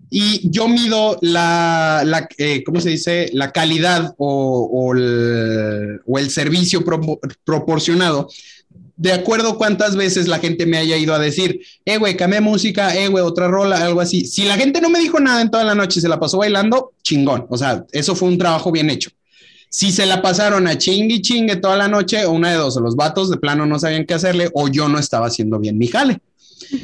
y yo mido la, eh, ¿cómo se dice? La calidad o, el, servicio propo- proporcionado de acuerdo cuántas veces la gente me haya ido a decir, eh, güey, cambié música, eh, güey, otra rola, algo así. Si la gente no me dijo nada en toda la noche se la pasó bailando, chingón. O sea, eso fue un trabajo bien hecho. Si se la pasaron a chingue y chingue toda la noche, o una de dos, los vatos de plano no sabían qué hacerle, o yo no estaba haciendo bien mi jale.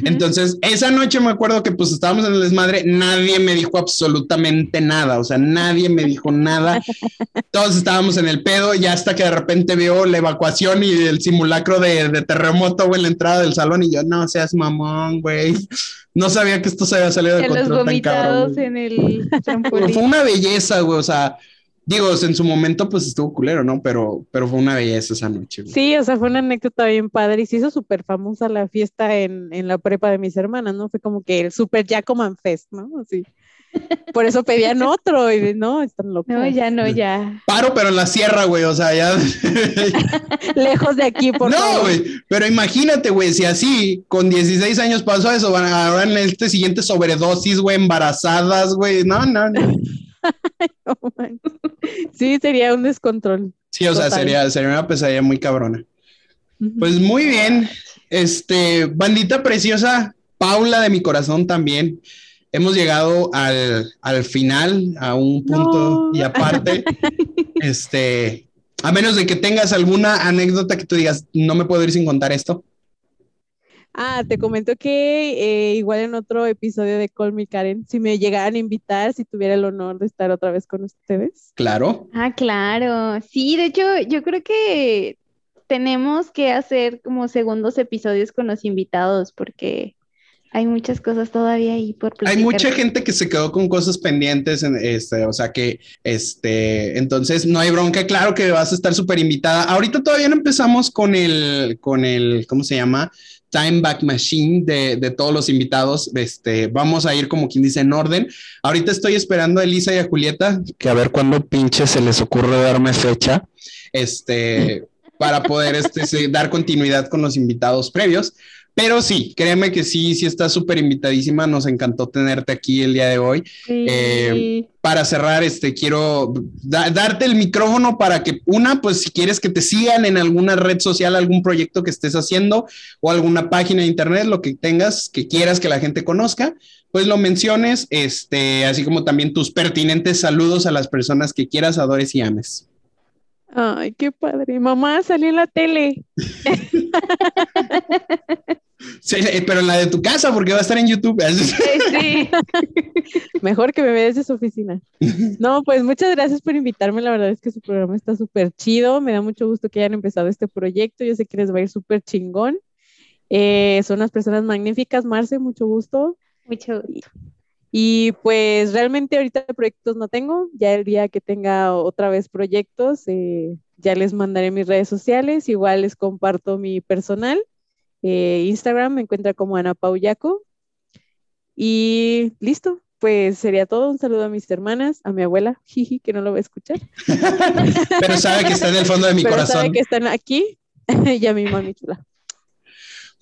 Entonces, esa noche me acuerdo que pues estábamos en el desmadre, nadie me dijo absolutamente nada, o sea, nadie me dijo nada. Todos estábamos en el pedo, ya hasta que de repente veo la evacuación y el simulacro de, de terremoto, güey, en la entrada del salón, y yo, no seas mamón, güey. No sabía que esto se había salido de control tan cabrón. en el. Fue una belleza, güey, o sea, digo, en su momento pues estuvo culero, ¿no? Pero, pero fue una belleza esa noche, güey. Sí, o sea, fue una anécdota bien padre y se hizo súper famosa la fiesta en, en la prepa de mis hermanas, ¿no? Fue como que el super Jacoman Fest, ¿no? Así. <laughs> Por eso pedían otro y no, están locos. No, ya no, ya. Paro, pero en la sierra, güey, o sea, ya. <laughs> Lejos de aquí, por no, güey, pero imagínate, güey, si así con 16 años pasó eso, van a ahora en este siguiente sobredosis, güey, embarazadas, güey. No, no, no. <laughs> <laughs> sí, sería un descontrol. Sí, o sea, sería, sería una pesadilla muy cabrona. Pues muy bien, este, bandita preciosa, Paula de mi corazón también. Hemos llegado al, al final, a un punto y aparte, este, a menos de que tengas alguna anécdota que tú digas, no me puedo ir sin contar esto. Ah, te comento que eh, igual en otro episodio de Call Me Karen, si me llegaran a invitar, si tuviera el honor de estar otra vez con ustedes. Claro. Ah, claro. Sí, de hecho, yo creo que tenemos que hacer como segundos episodios con los invitados porque hay muchas cosas todavía ahí por platicar. Hay mucha gente que se quedó con cosas pendientes, en este, o sea que, este, entonces no hay bronca, claro que vas a estar súper invitada. Ahorita todavía no empezamos con el, con el, ¿cómo se llama? Time Back Machine de, de, todos los invitados. Este, vamos a ir como quien dice en orden. Ahorita estoy esperando a Elisa y a Julieta, que a ver cuándo pinche se les ocurre darme fecha, este, para poder este, dar continuidad con los invitados previos. Pero sí, créeme que sí, sí está súper invitadísima. Nos encantó tenerte aquí el día de hoy. Eh, para cerrar, este, quiero darte el micrófono para que una, pues si quieres que te sigan en alguna red social, algún proyecto que estés haciendo o alguna página de internet, lo que tengas, que quieras que la gente conozca, pues lo menciones, este, así como también tus pertinentes saludos a las personas que quieras, adores y ames. Ay, qué padre. Mamá, salió en la tele. Sí, eh, pero en la de tu casa, porque va a estar en YouTube. <laughs> Sí. Mejor que me veas de su oficina. No, pues muchas gracias por invitarme. La verdad es que su programa está súper chido. Me da mucho gusto que hayan empezado este proyecto. Yo sé que les va a ir súper chingón. Eh, son unas personas magníficas. Marce, mucho gusto. Mucho gusto. Y pues realmente ahorita proyectos no tengo, ya el día que tenga otra vez proyectos, eh, ya les mandaré mis redes sociales, igual les comparto mi personal. Eh, Instagram me encuentra como Ana Pauyaco. Y listo, pues sería todo. Un saludo a mis hermanas, a mi abuela, <laughs> jiji, que no lo va a escuchar. <laughs> Pero sabe que está en el fondo de mi Pero corazón. Sabe que están aquí <laughs> y a mi mami chula.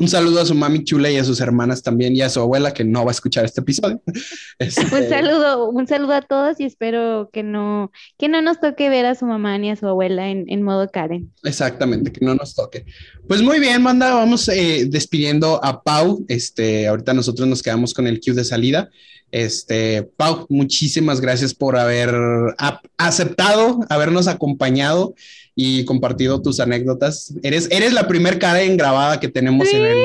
Un saludo a su mami chula y a sus hermanas también y a su abuela que no va a escuchar este episodio. <laughs> Este... Un saludo, un saludo a todos y espero que no, que no nos toque ver a su mamá ni a su abuela en, en modo Karen. Exactamente, que no nos toque. Pues muy bien, manda, vamos eh, despidiendo a Pau. Este, ahorita nosotros nos quedamos con el cue de salida. Este, Pau, muchísimas gracias por haber aceptado, habernos acompañado y compartido tus anécdotas. Eres, eres la primer Karen grabada que tenemos en el,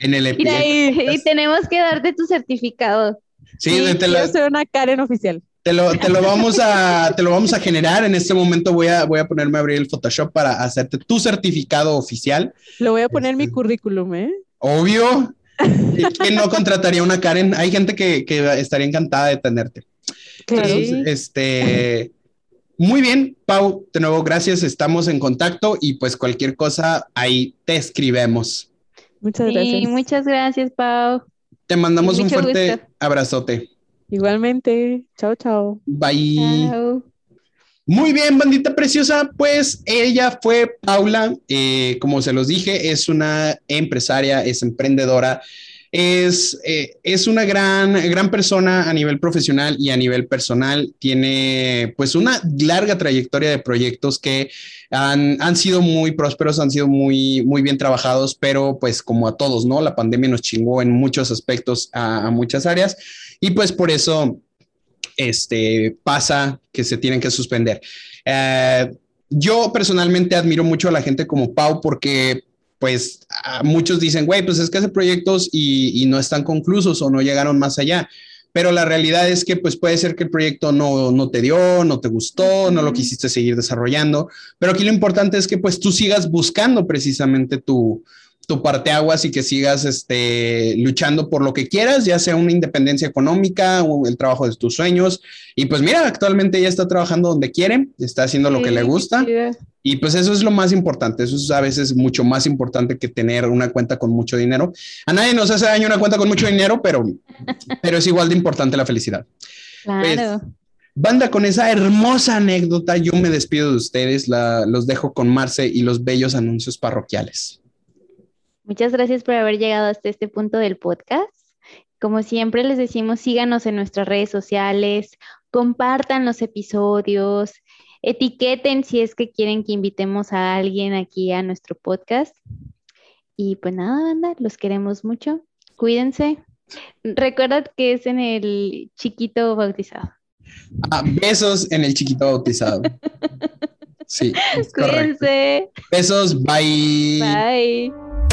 en el episodio. Y, tenemos que darte tu certificado. Sí, sí te lo, soy una Karen oficial. Te lo, te lo, vamos a, te lo vamos a generar. En este momento voy a, voy a ponerme a abrir el Photoshop para hacerte tu certificado oficial. Lo voy a poner en mi este, currículum, ¿eh? Obvio. ¿Quién no contrataría una Karen? Hay gente que, que estaría encantada de tenerte. Claro. Entonces, este, muy bien, Pau, de nuevo, gracias, estamos en contacto y pues cualquier cosa ahí te escribemos. Muchas gracias. Sí, muchas gracias, Pau. Te mandamos un fuerte abrazote. Igualmente, chao, chao. Bye. Chao. Muy bien, bandita preciosa, pues ella fue Paula, eh, como se los dije, es una empresaria, es emprendedora, es, eh, es una gran, gran persona a nivel profesional y a nivel personal. Tiene pues una larga trayectoria de proyectos que han, han, sido muy prósperos, han sido muy, muy bien trabajados, pero pues como a todos, ¿no? La pandemia nos chingó en muchos aspectos a, muchas áreas y pues por eso este, pasa que se tienen que suspender. Eh, yo personalmente admiro mucho a la gente como Pau porque pues muchos dicen, güey, pues es que hace proyectos y, no están conclusos o no llegaron más allá. Pero la realidad es que pues puede ser que el proyecto no, no te dio, no te gustó, no lo quisiste seguir desarrollando. Pero aquí lo importante es que pues tú sigas buscando precisamente tu, tu parteaguas y que sigas este, luchando por lo que quieras, ya sea una independencia económica o el trabajo de tus sueños. Y pues mira, actualmente ella está trabajando donde quiere, está haciendo lo que le gusta. Y pues eso es lo más importante, eso es a veces mucho más importante que tener una cuenta con mucho dinero. A nadie nos hace daño una cuenta con mucho dinero, pero, pero es igual de importante la felicidad. Claro. Pues, banda, con esa hermosa anécdota, yo me despido de ustedes. La, los dejo con Marce y los bellos anuncios parroquiales. Muchas gracias por haber llegado hasta este punto del podcast. Como siempre les decimos, síganos en nuestras redes sociales, compartan los episodios, etiqueten si es que quieren que invitemos a alguien aquí a nuestro podcast. Y pues nada, banda, los queremos mucho. Cuídense. Recuerda que es en el chiquito bautizado. Ah, besos en el chiquito bautizado. Sí. Cuídense. Besos, bye. Bye.